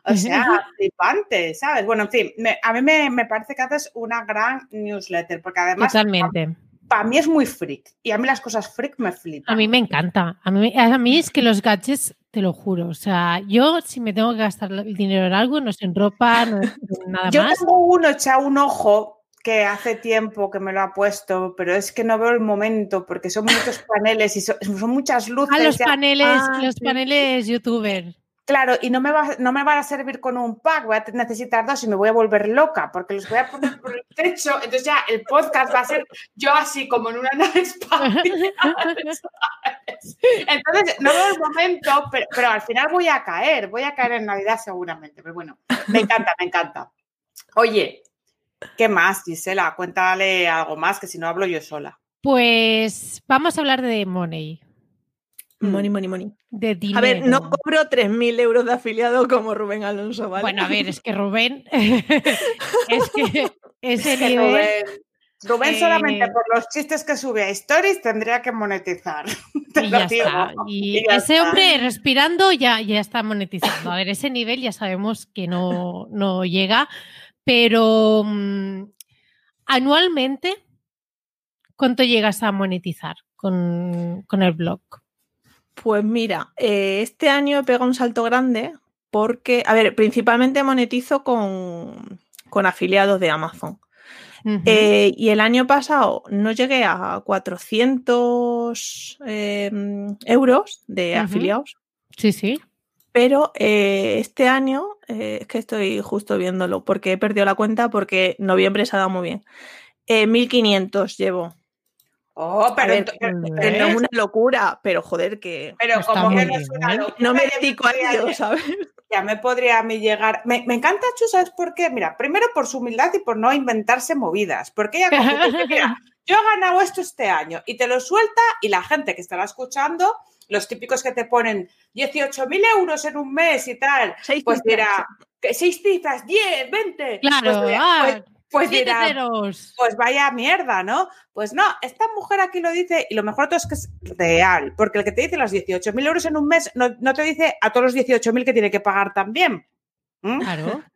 o sea, flipante, ¿sabes? Bueno, en fin, me, a mí me, me, parece que haces una gran newsletter, porque además... Totalmente. Para mí es muy freak y a mí las cosas freak me flipan. A mí me encanta. A mí, a mí es que los gadgets, te lo juro, o sea, yo si me tengo que gastar el dinero en algo, no es en ropa, no es en nada yo más. Yo tengo uno echado un ojo que hace tiempo que me lo ha puesto, pero es que no veo el momento porque son muchos paneles y son, son muchas luces. Ah, los paneles, ah, los sí. paneles youtuber. Claro, y no me, va, no me van a servir con un pack, voy a necesitar dos y me voy a volver loca porque los voy a poner por el techo. Entonces ya el podcast va a ser yo así como en una nave espacial. Entonces no veo el momento, pero, pero al final voy a caer, voy a caer en Navidad seguramente. Pero bueno, me encanta, me encanta. Oye, ¿Qué más, Gisela? Cuéntale algo más, que si no hablo yo sola. Pues vamos a hablar de Money. Money, money, money. De dinero. A ver, no cobro 3.000 euros de afiliado como Rubén Alonso, ¿vale? Bueno, a ver, es que Rubén. es que ese es que nivel. Rubén, Rubén eh, solamente por los chistes que sube a Stories tendría que monetizar. y ya está. Y, y ya ese está. hombre respirando ya, ya está monetizando. A ver, ese nivel ya sabemos que no, no llega. Pero um, anualmente, ¿cuánto llegas a monetizar con, con el blog? Pues mira, eh, este año he pegado un salto grande porque, a ver, principalmente monetizo con, con afiliados de Amazon. Uh -huh. eh, y el año pasado no llegué a 400 eh, euros de uh -huh. afiliados. Sí, sí. Pero eh, este año, eh, es que estoy justo viéndolo porque he perdido la cuenta porque noviembre se ha dado muy bien. Eh, 1500 llevo. Oh, pero, ver, pero, no es una locura, pero joder, que. Pero como que no es una locura. No me dedico a ello, ¿sabes? Ya me podría a mí llegar. Me, me, encanta Chu, ¿sabes por qué? Mira, primero por su humildad y por no inventarse movidas. Porque ella dice, mira, yo he ganado esto este año y te lo suelta y la gente que estará escuchando los típicos que te ponen 18.000 euros en un mes y tal, seis pues dirá, seis cifras, 10, 20. Claro, pues dirá, ah, pues, pues, dirá pues vaya mierda, ¿no? Pues no, esta mujer aquí lo dice y lo mejor todo es que es real, porque el que te dice los 18.000 euros en un mes no, no, te dice a todos los 18.000 que tiene que pagar también. ¿Mm? Claro.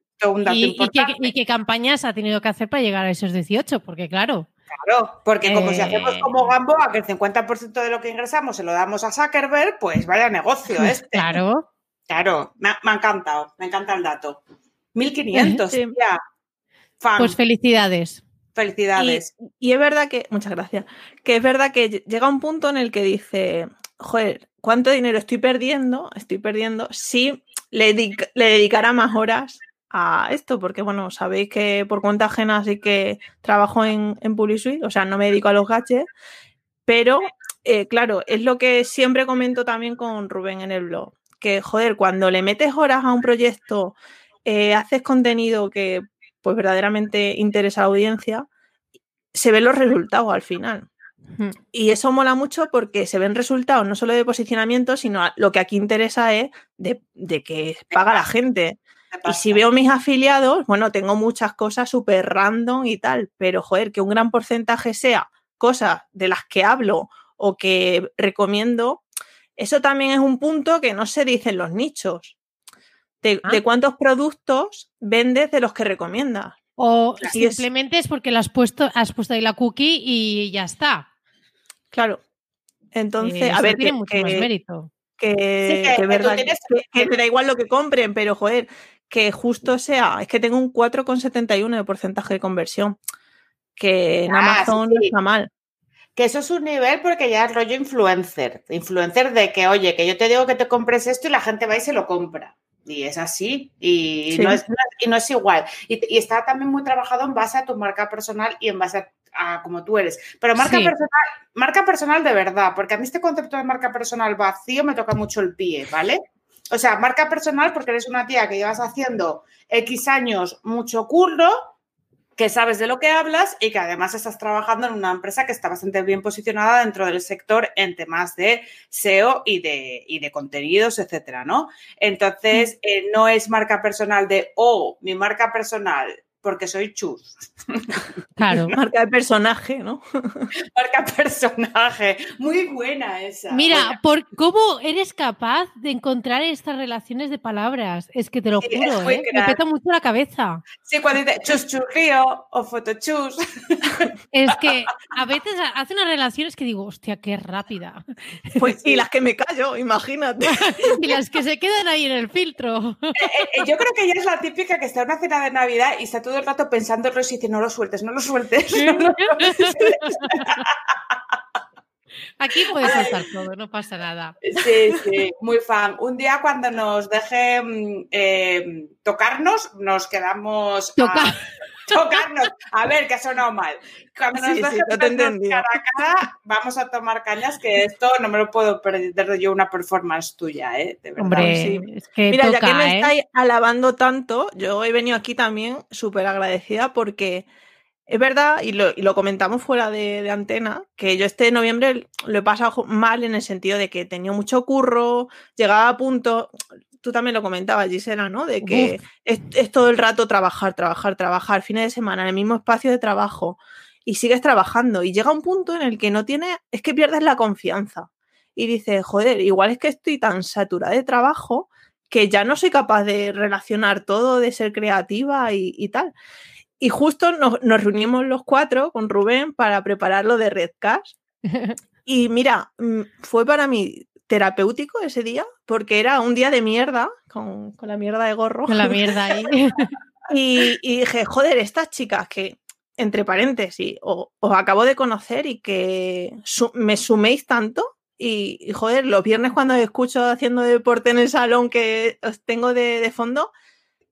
Y, ¿Y, qué, campañas ha tenido que hacer para llegar a esos 18? Porque claro. Claro, porque como eh... si hacemos como Gamboa, que el 50% de lo que ingresamos se lo damos a Zuckerberg, pues vaya negocio este. Claro. Claro, me ha, me ha encantado, me encanta el dato. 1500, sí. ya. Fan. Pues felicidades. Felicidades. Y, y, es verdad que, muchas gracias, que es verdad que llega un punto en el que dice, joder, ¿cuánto dinero estoy perdiendo? Estoy perdiendo si le, dedica, le dedicara más horas a esto, porque bueno, sabéis que por cuenta ajena sí que trabajo en, en PubliSuite, o sea, no me dedico a los gadgets, pero eh, claro, es lo que siempre comento también con Rubén en el blog, que joder, cuando le metes horas a un proyecto, eh, haces contenido que pues verdaderamente interesa a la audiencia, se ven los resultados al final. Y eso mola mucho porque se ven resultados no solo de posicionamiento, sino lo que aquí interesa es de, de que paga la gente. Y si veo mis afiliados, bueno, tengo muchas cosas súper random y tal, pero joder, que un gran porcentaje sea cosas de las que hablo o que recomiendo, eso también es un punto que no se dice en los nichos. De, ah. de cuántos productos vendes de los que recomiendas. O simplemente es porque lo has puesto, has puesto ahí la cookie y ya está. Claro. Entonces, Eh, a ver, tiene que, mucho más que- mérito. que, que- que tú verdad, tienes- que, que me da igual lo que compren, pero joder, que justo sea, es que tengo un 4,71 de porcentaje de conversión, que en Ah, Amazon sí, no está mal. Que eso es un nivel porque ya es rollo influencer. Influencer de que, oye, que yo te digo que te compres esto y la gente va y se lo compra. Y es así. Y, Sí. no, es, y no es igual. Y, y está también muy trabajado en base a tu marca personal y en base a, a como tú eres. Pero marca Sí. personal, marca personal de verdad, porque a mí este concepto de marca personal vacío me toca mucho el pie, ¿vale? O sea, marca personal porque eres una tía que llevas haciendo X años mucho curro, que sabes de lo que hablas y que además estás trabajando en una empresa que está bastante bien posicionada dentro del sector en temas de SEO y de, y de contenidos, etcétera, ¿no? Entonces, eh, no es marca personal de, oh, mi marca personal, porque soy chus. Claro. Marca de personaje, ¿no? Marca personaje. Muy buena esa. Mira, Buena. por cómo eres capaz de encontrar estas relaciones de palabras. Es que te lo Sí, juro, ¿eh? me peta mucho la cabeza. Sí, cuando dice chus churrío o fotochus. Es que a veces hace unas relaciones que digo, hostia, qué rápida. Pues, y las que me callo, imagínate. Y las que se quedan ahí en el filtro. Eh, eh, yo creo que ella es la típica que está en una cena de Navidad y está todo el rato pensando y dice, no lo sueltes, no lo sueltes. no lo sueltes". Aquí puedes soltar todo, no pasa nada. Sí, sí, muy fan. Un día cuando nos deje eh, tocarnos, nos quedamos... a- Toca- tocarnos. A ver, que ha sonado mal. Cuando nos Sí, sí, deje tocarnos entendía. cara a cara, vamos a tomar cañas, que esto no me lo puedo perder yo una performance tuya, ¿eh? De verdad. Hombre, sí. es que Mira, ya que me ¿eh? estáis alabando tanto, yo he venido aquí también súper agradecida porque es verdad, y lo, y lo comentamos fuera de, de antena, que yo este noviembre lo he pasado mal en el sentido de que tenía mucho curro, llegaba a punto, tú también lo comentabas, Gisela, ¿no? De que es, es todo el rato trabajar, trabajar, trabajar, fines de semana, en el mismo espacio de trabajo, y sigues trabajando, y llega un punto en el que no tienes, es que pierdes la confianza. Y dices, joder, igual es que estoy tan saturada de trabajo que ya no soy capaz de relacionar todo, de ser creativa y, y tal. Y justo nos, nos reunimos los cuatro con Rubén para preparar lo de Redcast. Y mira, mm, fue para mí terapéutico ese día, porque era un día de mierda, con, con la mierda de gorro. Con la mierda ahí. Y, y dije, joder, estas chicas que, entre paréntesis, o- os acabo de conocer y que su- me suméis tanto. Y, y, joder, los viernes cuando os escucho haciendo deporte en el salón que os tengo de, de fondo,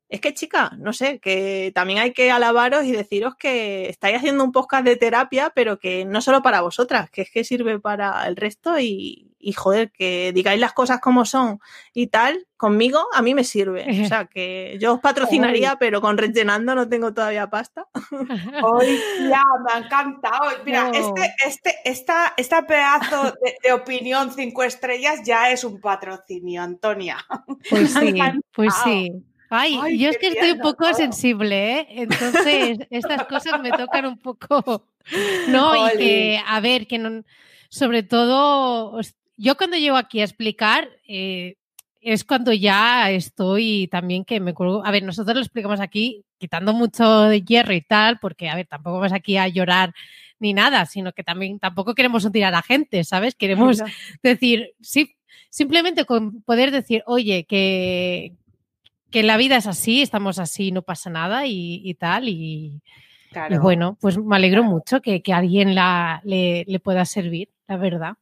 es que, chica, no sé, que también hay que alabaros y deciros que estáis haciendo un podcast de terapia, pero que no solo para vosotras, que es que sirve para el resto y, y, joder, que digáis las cosas como son y tal, conmigo a mí me sirve. O sea, que yo os patrocinaría, pero con rellenando no tengo todavía pasta. Hoy ya me ha encantado. Mira, este, este, esta, esta pedazo de, de opinión cinco estrellas ya es un patrocinio, Antonia. Pues sí, pues sí. Ay, Ay, yo es que estoy un poco todo. sensible, ¿eh? Entonces, estas cosas me tocan un poco. No, y que, a ver, que no, sobre todo, yo cuando llego aquí a explicar, eh, es cuando ya estoy también que me cuelgo. A ver, nosotros lo explicamos aquí quitando mucho de hierro y tal, porque, a ver, tampoco vamos aquí a llorar ni nada, sino que también tampoco queremos hundir a la gente, ¿sabes? Queremos decir, sí, simplemente con poder decir, oye, que, que la vida es así, estamos así, no pasa nada y, y tal. Y, Claro. y bueno, pues me alegro mucho que, que alguien la, le, le pueda servir, la verdad.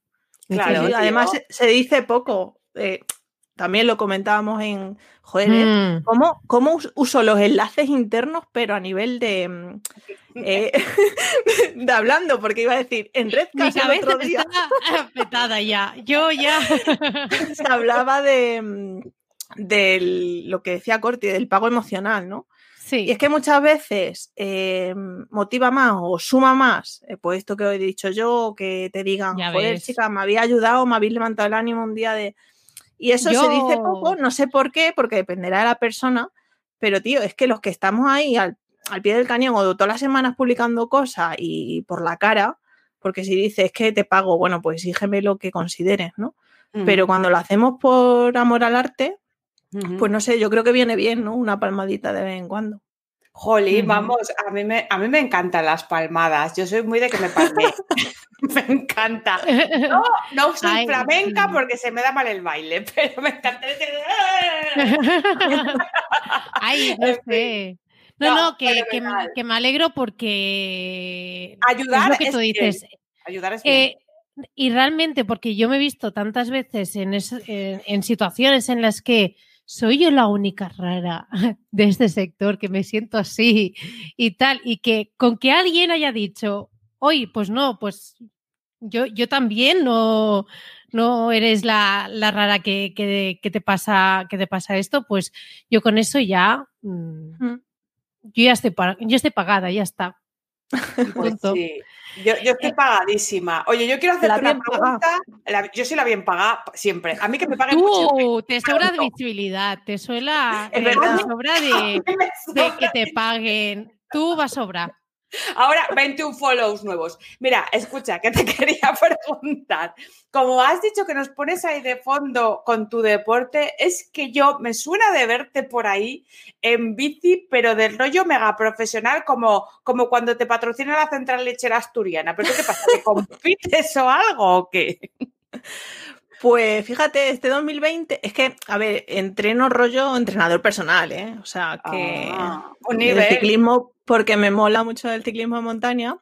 Claro, tío. además se, se dice poco. eh, también lo comentábamos en. Joder, ¿eh? Mm, ¿Cómo, cómo us- uso los enlaces internos, pero a nivel de. mm, eh, de hablando? Porque iba a decir, en mi Redcast el cabeza otro día está petada ya. Yo ya. se hablaba de, mm, del- lo que decía Corti, del pago emocional, ¿no? Sí. Y es que muchas veces eh, motiva más o suma más, eh, pues esto que he dicho yo, que te digan, Ya joder, ves. chica, me había ayudado, me habéis levantado el ánimo un día de... Y eso se dice poco, no sé por qué, porque dependerá de la persona, pero tío, es que los que estamos ahí al, al pie del cañón o todas las semanas publicando cosas y por la cara, porque si dices que te pago, bueno, pues exígeme lo que consideres, ¿no? Pero cuando lo hacemos por amor al arte, Pues no sé, yo creo que viene bien, ¿no? Una palmadita de vez en cuando. Jolín, vamos, a mí, me, a mí me encantan las palmadas. Yo soy muy de que me palme. me encanta. No, no soy Ay, flamenca porque se me da mal el baile, pero me encanta. Ay, no sé. No, No, no, que, que, me alegro porque Ayudar es lo que es tú bien. dices. Ayudar es bien. Eh, y realmente, porque yo me he visto tantas veces en, es- en- en situaciones en las que soy yo la única rara de este sector que me siento así y tal, y que con que alguien haya dicho, oye, pues no, pues yo, yo también no, no eres la, la rara que, que- que te pasa, que te pasa esto, pues yo con eso ya, mm, Mm. yo ya estoy, yo estoy pagada, ya está. Pues sí. Yo, yo estoy pagadísima. Oye, yo quiero hacerte La una pregunta. La- yo soy la bien pagada siempre. A mí que me paguen mucho. Tú, te sobra Claro. visibilidad, te suela, Es eh, te sobra de, de sobra. que te paguen. Tú vas a sobrar. Ahora 21 follows nuevos. Mira, escucha, que te quería preguntar. Como has dicho que nos pones ahí de fondo con tu deporte, es que yo me suena de verte por ahí en bici, pero del rollo mega profesional, como, como cuando te patrocina la central lechera asturiana. ¿Pero qué pasa? ¿Que compites o algo o qué? Pues fíjate, este 2020, es que, a ver, entreno rollo entrenador personal, ¿eh? O sea, que Ah, un el nivel. ciclismo, porque me mola mucho el ciclismo de montaña.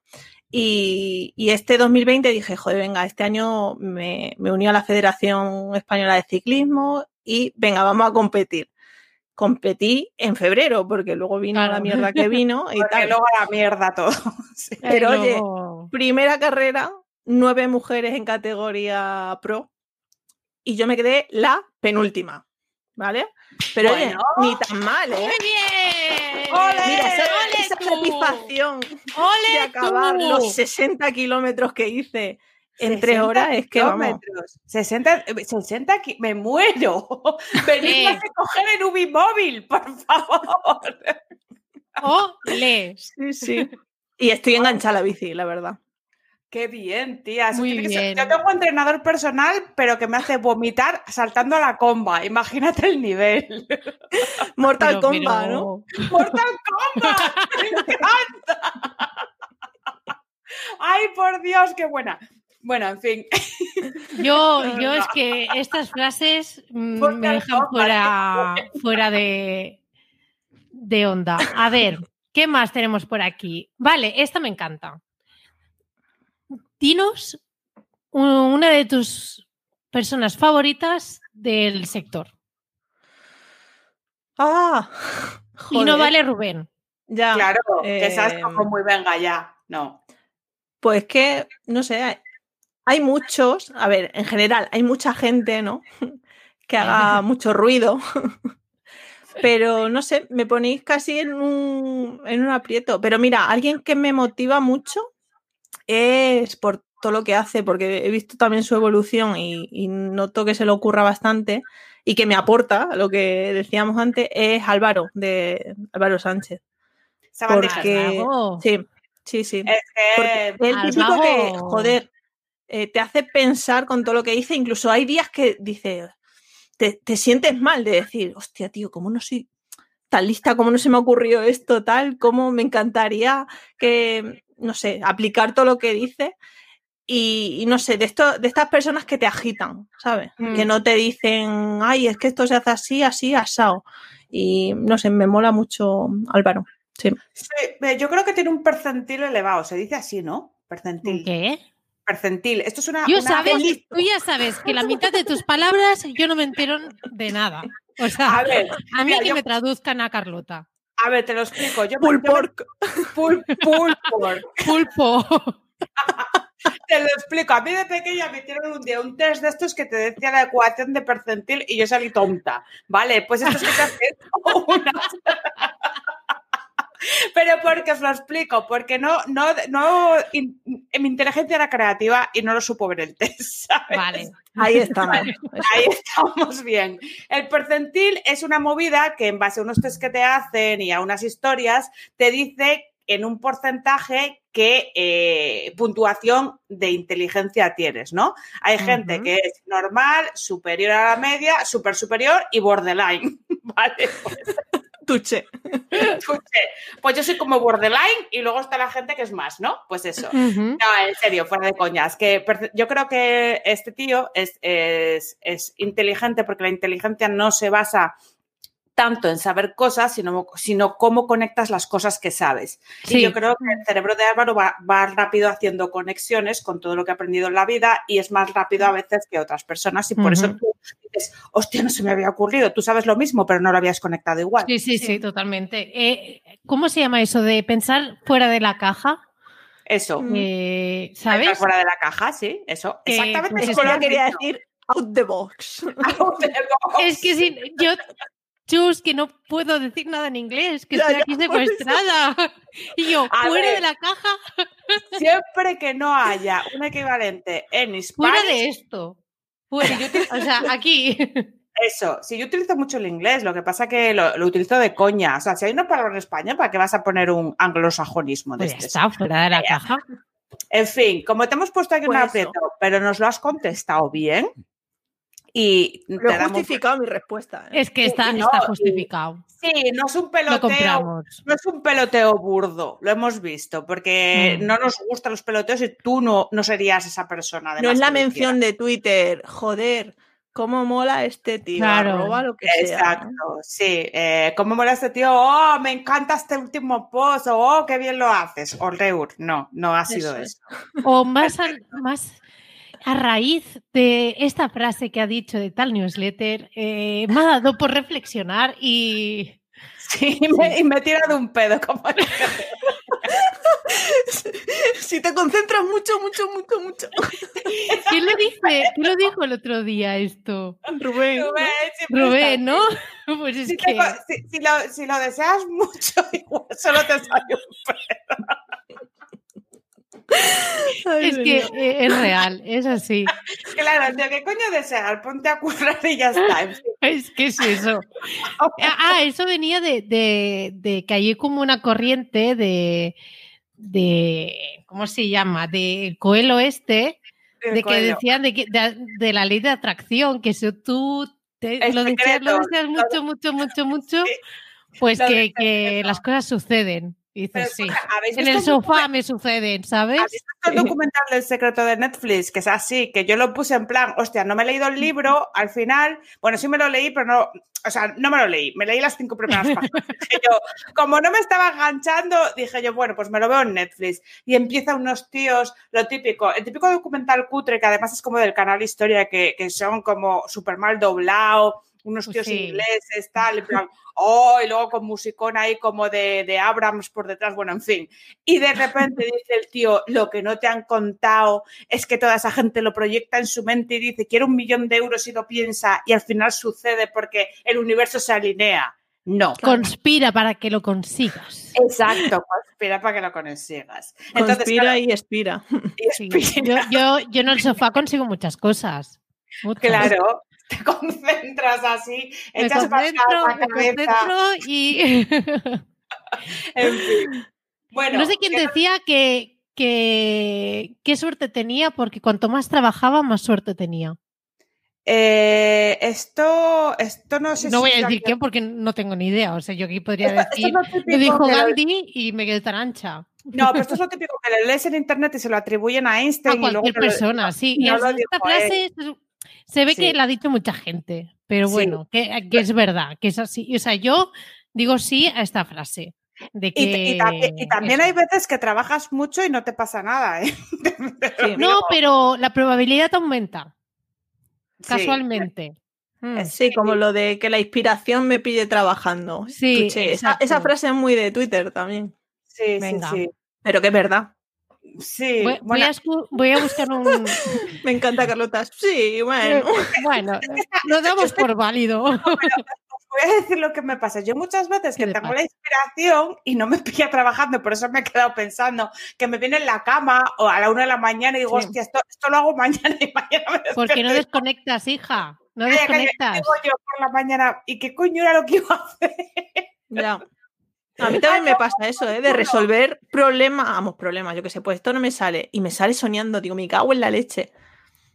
Y, y este 2020 dije, joder, venga, este año me, me uní a la Federación Española de Ciclismo y venga, vamos a competir. Competí en febrero, porque luego vino Claro. la mierda que vino y Porque tal. luego la mierda todo. Sí. Pero oye, Primera carrera, nueve mujeres en categoría pro y yo me quedé la penúltima, ¿vale? Pero oye, Bueno. ni tan mal, ¿eh? ¡Muy bien! ¡Ole! Mira, esa, ¡Ole esa satisfacción de ¡Ole acabar tú! los 60 kilómetros que hice en 60 tres horas es que vamos. kilómetros. 60, eh, 60 ki- me muero. Venid Eh. a coger el Ubi móvil, por favor. ¡Ole! Sí, sí. Y estoy enganchada a la bici, la verdad. Qué bien, tía. Eso Muy tiene que ser- bien. Yo tengo entrenador personal, pero que me hace vomitar saltando a la comba. Imagínate el nivel. Mortal Kombat, ¿no? ¡Mortal Kombat! ¡Me encanta! ¡Ay, por Dios, qué buena! Bueno, en fin. Yo, yo es que estas frases mm, Mortal me dejan Kombat, fuera, fuera de, de onda. A ver, ¿qué más tenemos por aquí? Vale, esta me encanta. Dinos una de tus personas favoritas del sector. ¡Ah! Y no vale Rubén. Ya. Claro, que sabes eh, como muy venga ya. No. Pues que, no sé, hay, hay muchos, a ver, en general, hay mucha gente, ¿no? que haga mucho ruido. Pero no sé, me ponéis casi en un, en un aprieto. Pero mira, alguien que me motiva mucho es por todo lo que hace, porque he visto también su evolución y, y noto que se le ocurra bastante y que me aporta, lo que decíamos antes, es Álvaro, de Álvaro Sánchez. Porque-. Sí, sí, sí. Es Porque que el típico que, joder, eh, te hace pensar con todo lo que dice. Incluso hay días que dice, te, te sientes mal de decir, hostia, tío, ¿cómo no soy tan lista? ¿Cómo no se me ha ocurrido esto tal? ¿Cómo me encantaría que, no sé, aplicar todo lo que dice? Y, y no sé, de, esto, de estas personas que te agitan, ¿sabes? Mm. Que no te dicen, ay, es que esto se hace así, así, asado. Y no sé, me mola mucho Álvaro. Sí. Sí, yo creo que tiene un percentil elevado. Se dice así, ¿no? Percentil. ¿Qué? Percentil. Esto es una. Yo una- sabes, tú ya sabes que la mitad de tus palabras yo no me entero de nada. O sea, A ver, a mí mira, que yo- me traduzcan a Carlota. A ver, te lo explico. Yo me- Pulled yo me- pork. Pul, pul pork. Pulpo. Te lo explico. A mí de pequeña me hicieron un día un test de estos que te decía la ecuación de percentil y yo salí tonta. Vale, pues esto es que te hace una... Pero porque os lo explico, porque no, no, no, in- mi inteligencia era creativa y no lo supo ver el test. ¿sabes? Vale. Ahí estamos. Ahí estamos bien. El percentil es una movida que en base a unos test que te hacen y a unas historias te dice en un porcentaje qué eh, puntuación de inteligencia tienes, ¿no? Hay gente que es normal, superior a la media, super superior y borderline. Vale, pues, Tuche. Tuche. Pues yo soy como borderline y luego está la gente que es más, ¿no? Pues eso. No, en serio, fuera de coñas. Que yo creo que este tío es, es- es inteligente porque la inteligencia no se basa tanto en saber cosas, sino, sino cómo conectas las cosas que sabes. Sí. Y yo creo que el cerebro de Álvaro va, va rápido haciendo conexiones con todo lo que ha aprendido en la vida y es más rápido a veces que otras personas. Y por eso tú dices, hostia, no se me había ocurrido. Tú sabes lo mismo, pero no lo habías conectado igual. Sí, sí, sí, totalmente. Eh, ¿Cómo se llama eso de pensar fuera de la caja? Eso. Mm. Eh, Pensar ¿Sabes? Fuera de la caja, sí, eso. Que, Exactamente. pues, como Eso lo ya has quería decir out the box. Es que si yo, Chus, que no puedo decir nada en inglés, que Ya, estoy aquí secuestrada. Y yo, A fuera ver. de la caja, Siempre que no haya un equivalente en fuera Spanish, de esto. Fuera, yo te- o sea, aquí. eso. Si yo utilizo mucho el inglés, lo que pasa que lo, lo utilizo de coña. O sea, si hay una palabra en español, ¿para qué vas a poner un anglosajonismo de Pues este? está, fuera de la caja. En fin, como te hemos puesto aquí un Pues eso. aprieto, pero nos lo has contestado bien y Lo te he justificado mi respuesta. ¿eh? Es que está, Y no, está y- justificado. Sí, no es un Lo peloteo, compramos. no es un peloteo burdo, lo hemos visto, porque Mm. no nos gustan los peloteos y tú no, no serías esa persona. No es la mención de Twitter. Joder, cómo mola este tío. Claro. Arroba lo que hiciera. sea. Exacto, sí. Eh, ¿Cómo mola este tío? Oh, me encanta este último post. Oh, qué bien lo haces. O Reur. No, no ha sido Eso eso. es. O más más a raíz de esta frase que ha dicho de tal newsletter, eh, me ha dado por reflexionar y Sí, y me, y me he tirado un pedo. Como Si te concentras mucho, mucho, mucho, mucho. ¿quién lo dice? ¿Quién lo dijo el otro día esto? Rubén. Rubén, ¿no? Pues es Si, que si lo, si lo deseas mucho, igual solo te sale un pedo. Ay, es que eh, es real, es así. Claro, tío, ¿qué coño deseas? Ponte a currar y ya está. Es que es eso. Ah, eso venía de, de, de que hay como una corriente de, de ¿cómo se llama? De Coelho este, de que Coelho. decían de, que, de, de la ley de atracción, que si tú te- lo deseas, lo mucho, mucho, mucho, mucho, Sí, pues que, las cosas suceden. Y Pero dices, sí. ¿habéis En el sofá me suceden, ¿sabes? ¿Has visto el documental del secreto de Netflix? Que es así, que yo lo puse en plan, hostia, no me he leído el libro, al final, bueno, sí me lo leí, pero no, o sea, no me lo leí, me leí las cinco primeras páginas. Yo, como no me estaba enganchando, dije yo, bueno, pues me lo veo en Netflix. Y empieza unos tíos, lo típico, el típico documental cutre, que además es como del canal Historia, que, que son como súper mal doblado, unos Pues tíos sí. ingleses, tal, en plan, oh, y luego con musicón ahí como de, de Abrams por detrás, bueno, en fin. Y de repente dice el tío, lo que no te han contado es que toda esa gente lo proyecta en su mente y dice, quiero un millón de euros y lo piensa y al final sucede porque el universo se alinea. No. Conspira para que lo consigas. Exacto, conspira para que lo consigas. Entonces, Conspira claro, y expira. y Sí, expira, Yo, yo, yo en el sofá consigo muchas cosas. Muchas. claro, te concentras así, Me echas para la me cabeza, y en fin. Bueno, no sé quién que- decía que, que qué suerte tenía porque cuanto más trabajaba más suerte tenía. eh, esto, esto no sé No si voy a decir quién porque no tengo ni idea. O sea, yo aquí podría Esto- esto decir, es lo típico lo dijo lo- Gandhi y me quedé tan ancha. No, pero esto es lo típico que le lees en internet y se lo atribuyen a A Einstein y luego cualquier te lo- persona, sí. no Es- lo esta frase es- se ve Sí. que la ha dicho mucha gente, pero Sí. bueno, que, que es verdad, que es así. O sea, yo digo sí a esta frase. De que, Y, y también, y también eso. hay veces que trabajas mucho y no te pasa nada, ¿eh? Te lo Sí. No, pero la probabilidad aumenta, Sí. casualmente. Mm. Sí, como lo de que la inspiración me pille trabajando. Sí, esa, esa frase es muy de Twitter también. Sí, Venga. sí, Pero que es verdad. Sí. Voy, a, escu- voy a buscar un... Me encanta, Carlota. Sí, bueno. bueno, lo damos por válido. voy a decir lo que me pasa. Yo muchas veces ¿Qué que tengo pasa? la inspiración y no me pilla trabajando, por eso me he quedado pensando que me viene en la cama o a la una de la mañana y digo, Sí. hostia, esto, esto lo hago mañana y mañana me Porque no desconectas, hija. No desconectas. digo yo por la mañana, ¿y qué coño era lo que iba a hacer? Ya. A mí también me pasa eso, ¿eh? De resolver problemas, vamos, problemas, yo que sé, pues esto no me sale y me sale soñando, digo, me cago en la leche.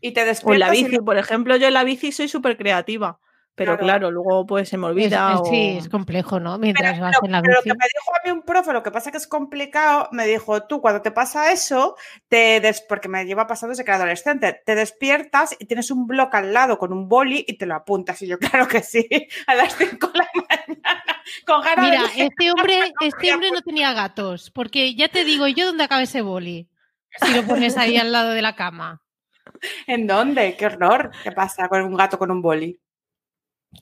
Y te O en despiertas la y bici, por ejemplo, yo en la bici soy súper creativa. Pero Claro. claro, luego pues se me Es- olvida. es- o- sí, es complejo, ¿no? Mientras Pero, vas pero- en la pero lo bici. que me dijo a mí un profe, lo que pasa que es complicado, me dijo, tú cuando te pasa eso, te des- porque me lleva pasando desde que era adolescente, te despiertas y tienes un bloque al lado con un boli y te lo apuntas. Y yo, claro que sí, a las 5 de la mañana, con ganas Mira, de... este hombre, este hombre no tenía gatos, porque ya te digo yo dónde acaba ese boli. Si lo pones ahí al lado de la cama. ¿En dónde? ¡Qué horror! ¿Qué pasa con un gato con un boli?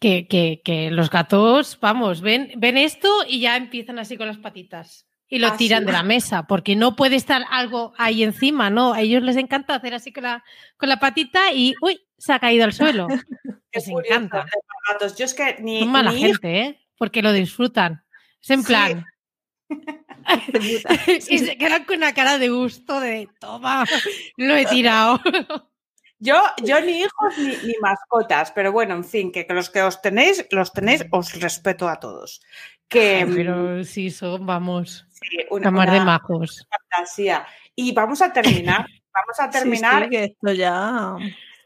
Que, que, que los gatos, vamos, ven, ven esto y ya empiezan así con las patitas. Y lo Ah, tiran de la mesa, porque no puede estar algo ahí encima, ¿no? A ellos les encanta hacer así con la, con la patita y ¡uy! Se ha caído al suelo. Les encanta. los gatos. Yo es que ni, Son mala gente, ¿eh? Porque lo disfrutan. Es en Sí. plan. y se quedan con una cara de gusto de toma, lo he tirado. Yo, yo ni hijos ni, ni mascotas, pero bueno, en fin, que, que los que os tenéis, los tenéis, os respeto a todos. Que Pero sí son, vamos, sí, una, de majos. fantasía. Y vamos a terminar, vamos a terminar, sí, que esto ya.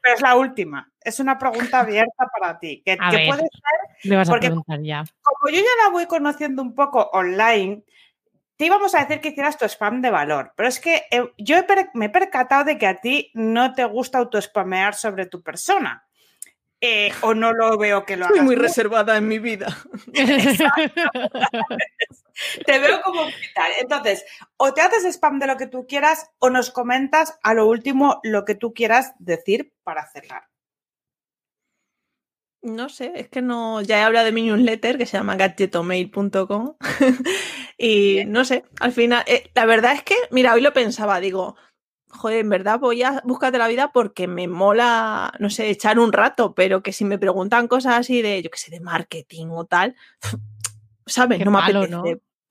pero es la última. Es una pregunta abierta para ti. Que, A que ver. puede Le vas a preguntar ya. como yo ya la voy conociendo un poco online, te íbamos a decir que hicieras tu spam de valor, pero es que eh, yo he me he percatado de que a ti no te gusta autospamear sobre tu persona. Eh, o no lo veo que lo Soy hagas. muy tú. reservada en mi vida. Te veo como vital. Entonces, o te haces spam de lo que tú quieras o nos comentas a lo último lo que tú quieras decir para cerrar. No sé, es que no. Ya he hablado de mi newsletter que se llama gadgetomail.com. y no sé, al final. eh, la verdad es que, mira, hoy lo pensaba, digo, joder, en verdad voy a búscate la vida porque me mola, no sé, echar un rato, pero que si me preguntan cosas así de, yo qué sé, de marketing o tal, ¿sabes? Qué no me apetece. ¿no?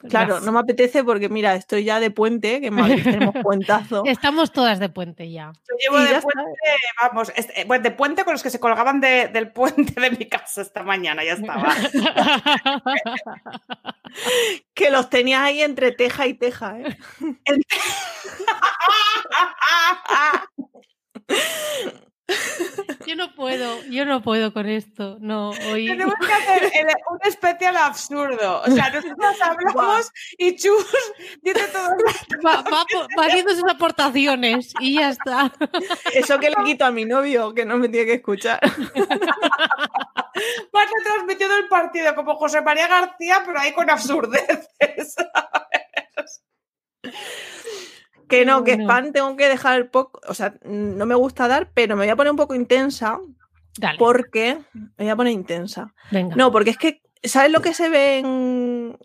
Claro, no me apetece porque, mira, estoy ya de puente, que en Madrid tenemos puentazo. Estamos todas de puente ya. Yo llevo Y de ya puente, vamos, este, bueno, de puente con los que se colgaban de- del puente de mi casa esta mañana, ya estaba. Que los tenías ahí entre teja y teja, ¿eh? yo no puedo, yo no puedo con esto. No, hoy. Tenemos que hacer el- un especial absurdo. O sea, nosotros hablamos y Chus dice todo. Va, va va haciendo sus aportaciones y ya está. Eso que le quito a mi novio, que no me tiene que escuchar. Vas retransmitiendo el partido como José María García, pero ahí con absurdeces. Que no, que spam tengo que dejar poco, o sea, no me gusta dar, pero me voy a poner un poco intensa Dale, porque me voy a poner intensa. venga. No, porque es que, ¿sabes lo que se ve en,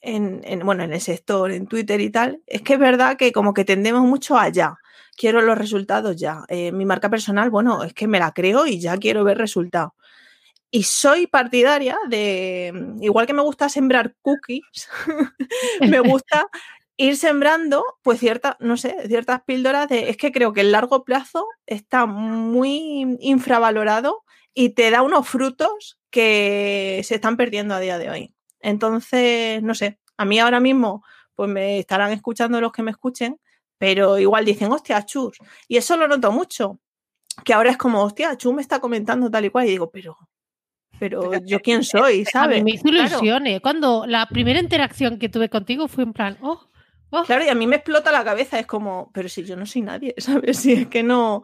en, en, bueno, en el sector, en Twitter y tal? Es que es verdad que como que tendemos mucho allá. Quiero los resultados ya. Eh, mi marca personal, bueno, es que me la creo y ya quiero ver resultados. Y soy partidaria de, igual que me gusta sembrar cookies, me gusta ir sembrando, pues ciertas, no sé, ciertas píldoras de, es que creo que el largo plazo está muy infravalorado y te da unos frutos que se están perdiendo a día de hoy. Entonces, no sé, a mí ahora mismo, pues me estarán escuchando los que me escuchen, pero igual dicen, hostia, chus. Y eso lo noto mucho, que ahora es como, hostia, chus me está comentando tal y cual, y digo, pero, pero yo quién soy, A mí ¿sabes? me hizo Claro. ilusión, ¿eh? Cuando la primera interacción que tuve contigo fue en plan, oh, oh, Claro, y a mí me explota la cabeza, es como, pero si yo no soy nadie, ¿sabes? Si es que no.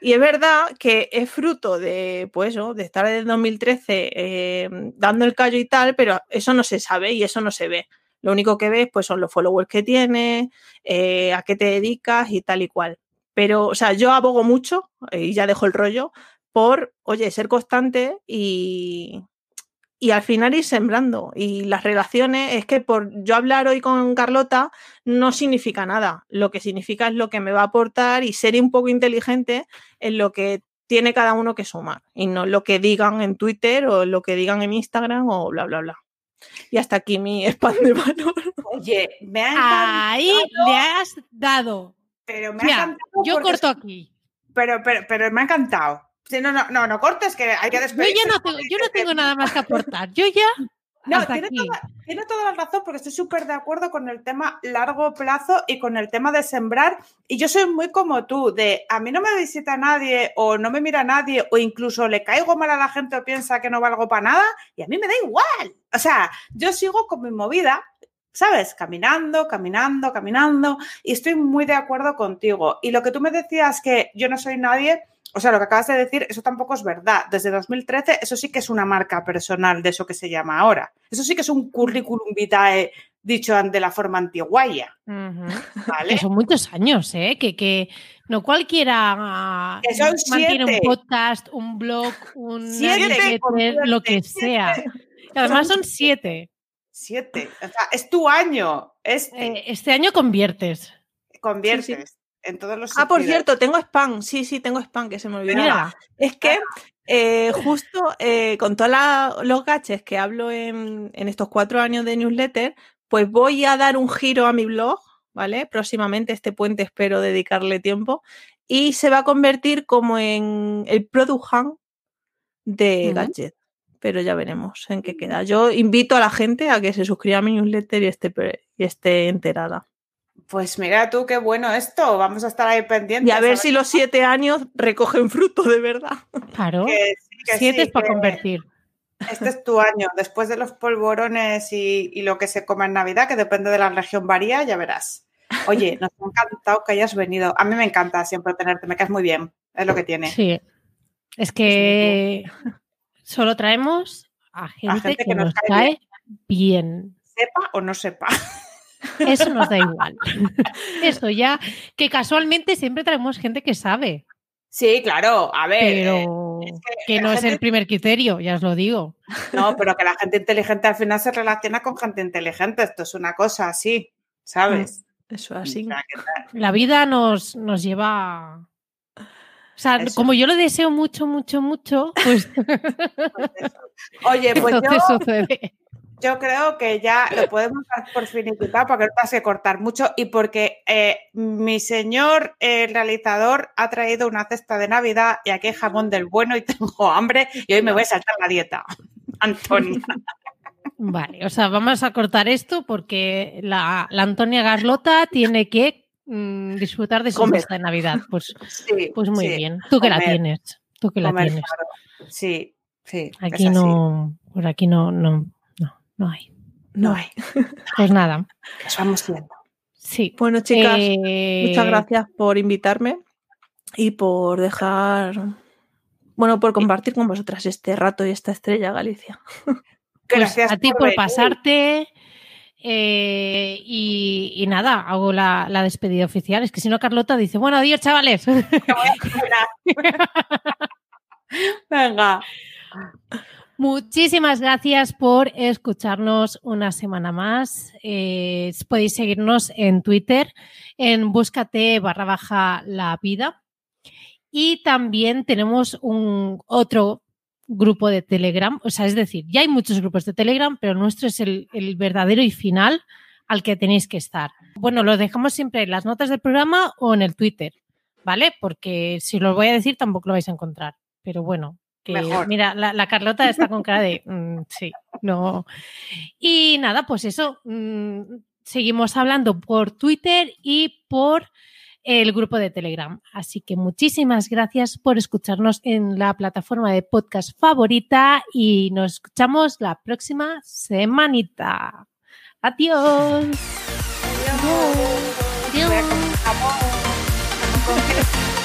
Y es verdad que es fruto de, pues eso, de estar en 2013 eh, dando el callo y tal, pero eso no se sabe y eso no se ve. Lo único que ves, pues son los followers que tienes, eh, a qué te dedicas y tal y cual. Pero, o sea, yo abogo mucho, eh, y ya dejo el rollo, por, oye, ser constante y, y al final ir sembrando. Y las relaciones, es que por yo hablar hoy con Carlota no significa nada. Lo que significa es lo que me va a aportar y ser un poco inteligente en lo que tiene cada uno que sumar. Y no lo que digan en Twitter o lo que digan en Instagram o bla, bla, bla. Y hasta aquí mi spam de valor. Oye, me ha ahí le has dado. pero me ha encantado yo corto aquí. Pero, pero, pero me ha encantado. Sí, no, no, no, no cortes, que hay que Yo despedirse. ya no tengo, yo no tengo nada más que aportar. Yo ya no, tiene toda, tiene toda, la razón porque estoy súper de acuerdo con el tema largo plazo y con el tema de sembrar. Y yo soy muy como tú, de a mí no me visita nadie o no me mira nadie o incluso le caigo mal a la gente o piensa que no valgo para nada y a mí me da igual. O sea, yo sigo con mi movida, ¿sabes? Caminando, caminando, caminando y estoy muy de acuerdo contigo. Y lo que tú me decías que yo no soy nadie, o sea, lo que acabas de decir, eso tampoco es verdad. Desde 2013, eso sí que es una marca personal de eso que se llama ahora. Eso sí que es un currículum vitae dicho de la forma antiguaya. Que son muchos años, ¿eh? Que, no cualquiera mantiene un podcast, un blog, un siete, lo que sea. Además son siete. Siete. O sea, es tu año. Este, eh, este año conviertes. Conviertes en todos los Ah, por cierto, tengo spam. Sí, sí, tengo spam, que se me olvidó. Es que eh, justo eh, con todos los gaches que hablo en, estos cuatro años de newsletter, pues voy a dar un giro a mi blog, ¿vale? Próximamente este puente espero dedicarle tiempo y se va a convertir como en el Product Hunt de Gadget. Pero ya veremos en qué queda. Yo invito a la gente a que se suscriba a mi newsletter y esté, y esté enterada. Pues mira tú qué bueno esto, vamos a estar ahí pendientes. Y a ver si los siete años recogen fruto de verdad. Claro, siete es para convertir. Este es tu año, después de los polvorones y, lo que se come en Navidad, que depende de la región varía, ya verás. Oye, nos ha encantado que hayas venido. A mí me encanta siempre tenerte, me caes muy bien, es lo que tiene. Sí, es que solo traemos a gente, que, nos, cae bien. Sepa o no sepa. Eso nos da igual. Eso ya, que casualmente siempre traemos gente que sabe. Sí, claro, a ver. Pero eh, que, no es el primer criterio, ya os lo digo. No, pero que la gente inteligente al final se relaciona con gente inteligente. Esto es una cosa así, ¿sabes? Mm, eso así. La vida nos, nos lleva. O sea, como yo lo deseo mucho, mucho, mucho, pues. pues Oye, pues yo, sucede. Yo creo que ya lo podemos dar por finiquitar porque no pase que cortar mucho y porque eh, mi señor el realizador ha traído una cesta de Navidad y aquí hay jamón del bueno y tengo hambre y hoy me voy a saltar la dieta. Antonia. Vale, o sea, vamos a cortar esto porque la, Antonia Garlota tiene que mm, disfrutar de su cesta de Navidad. Pues, pues muy bien. Tú que la tienes. Tú que la tienes. Sí, sí. Aquí no, por aquí no, no, no hay. No hay. Pues nada. Estamos vamos Sí. Bueno, chicas, muchas eh, gracias por invitarme y por dejar, bueno, por compartir con vosotras este rato y esta estrella, Galicia. Pues gracias a ti por, pasarte. Eh, y, nada, hago la, la, despedida oficial. Es que si no, Carlota dice, bueno, adiós, chavales. Venga. Muchísimas gracias por escucharnos una semana más. Eh, podéis seguirnos en Twitter en búscate barra baja la vida. Y también tenemos un otro grupo de Telegram. O sea, es decir, ya hay muchos grupos de Telegram, pero nuestro es el, el verdadero y final al que tenéis que estar. Bueno, lo dejamos siempre en las notas del programa o en el Twitter, ¿vale? Porque si lo voy a decir tampoco lo vais a encontrar. Pero bueno, mira, la, Carlota está con cara de mm, sí, no. Y nada, pues eso. Mm, seguimos hablando por Twitter y por el grupo de Telegram. Así que muchísimas gracias por escucharnos en la plataforma de podcast favorita y nos escuchamos la próxima semanita. Adiós. Adiós. Adiós.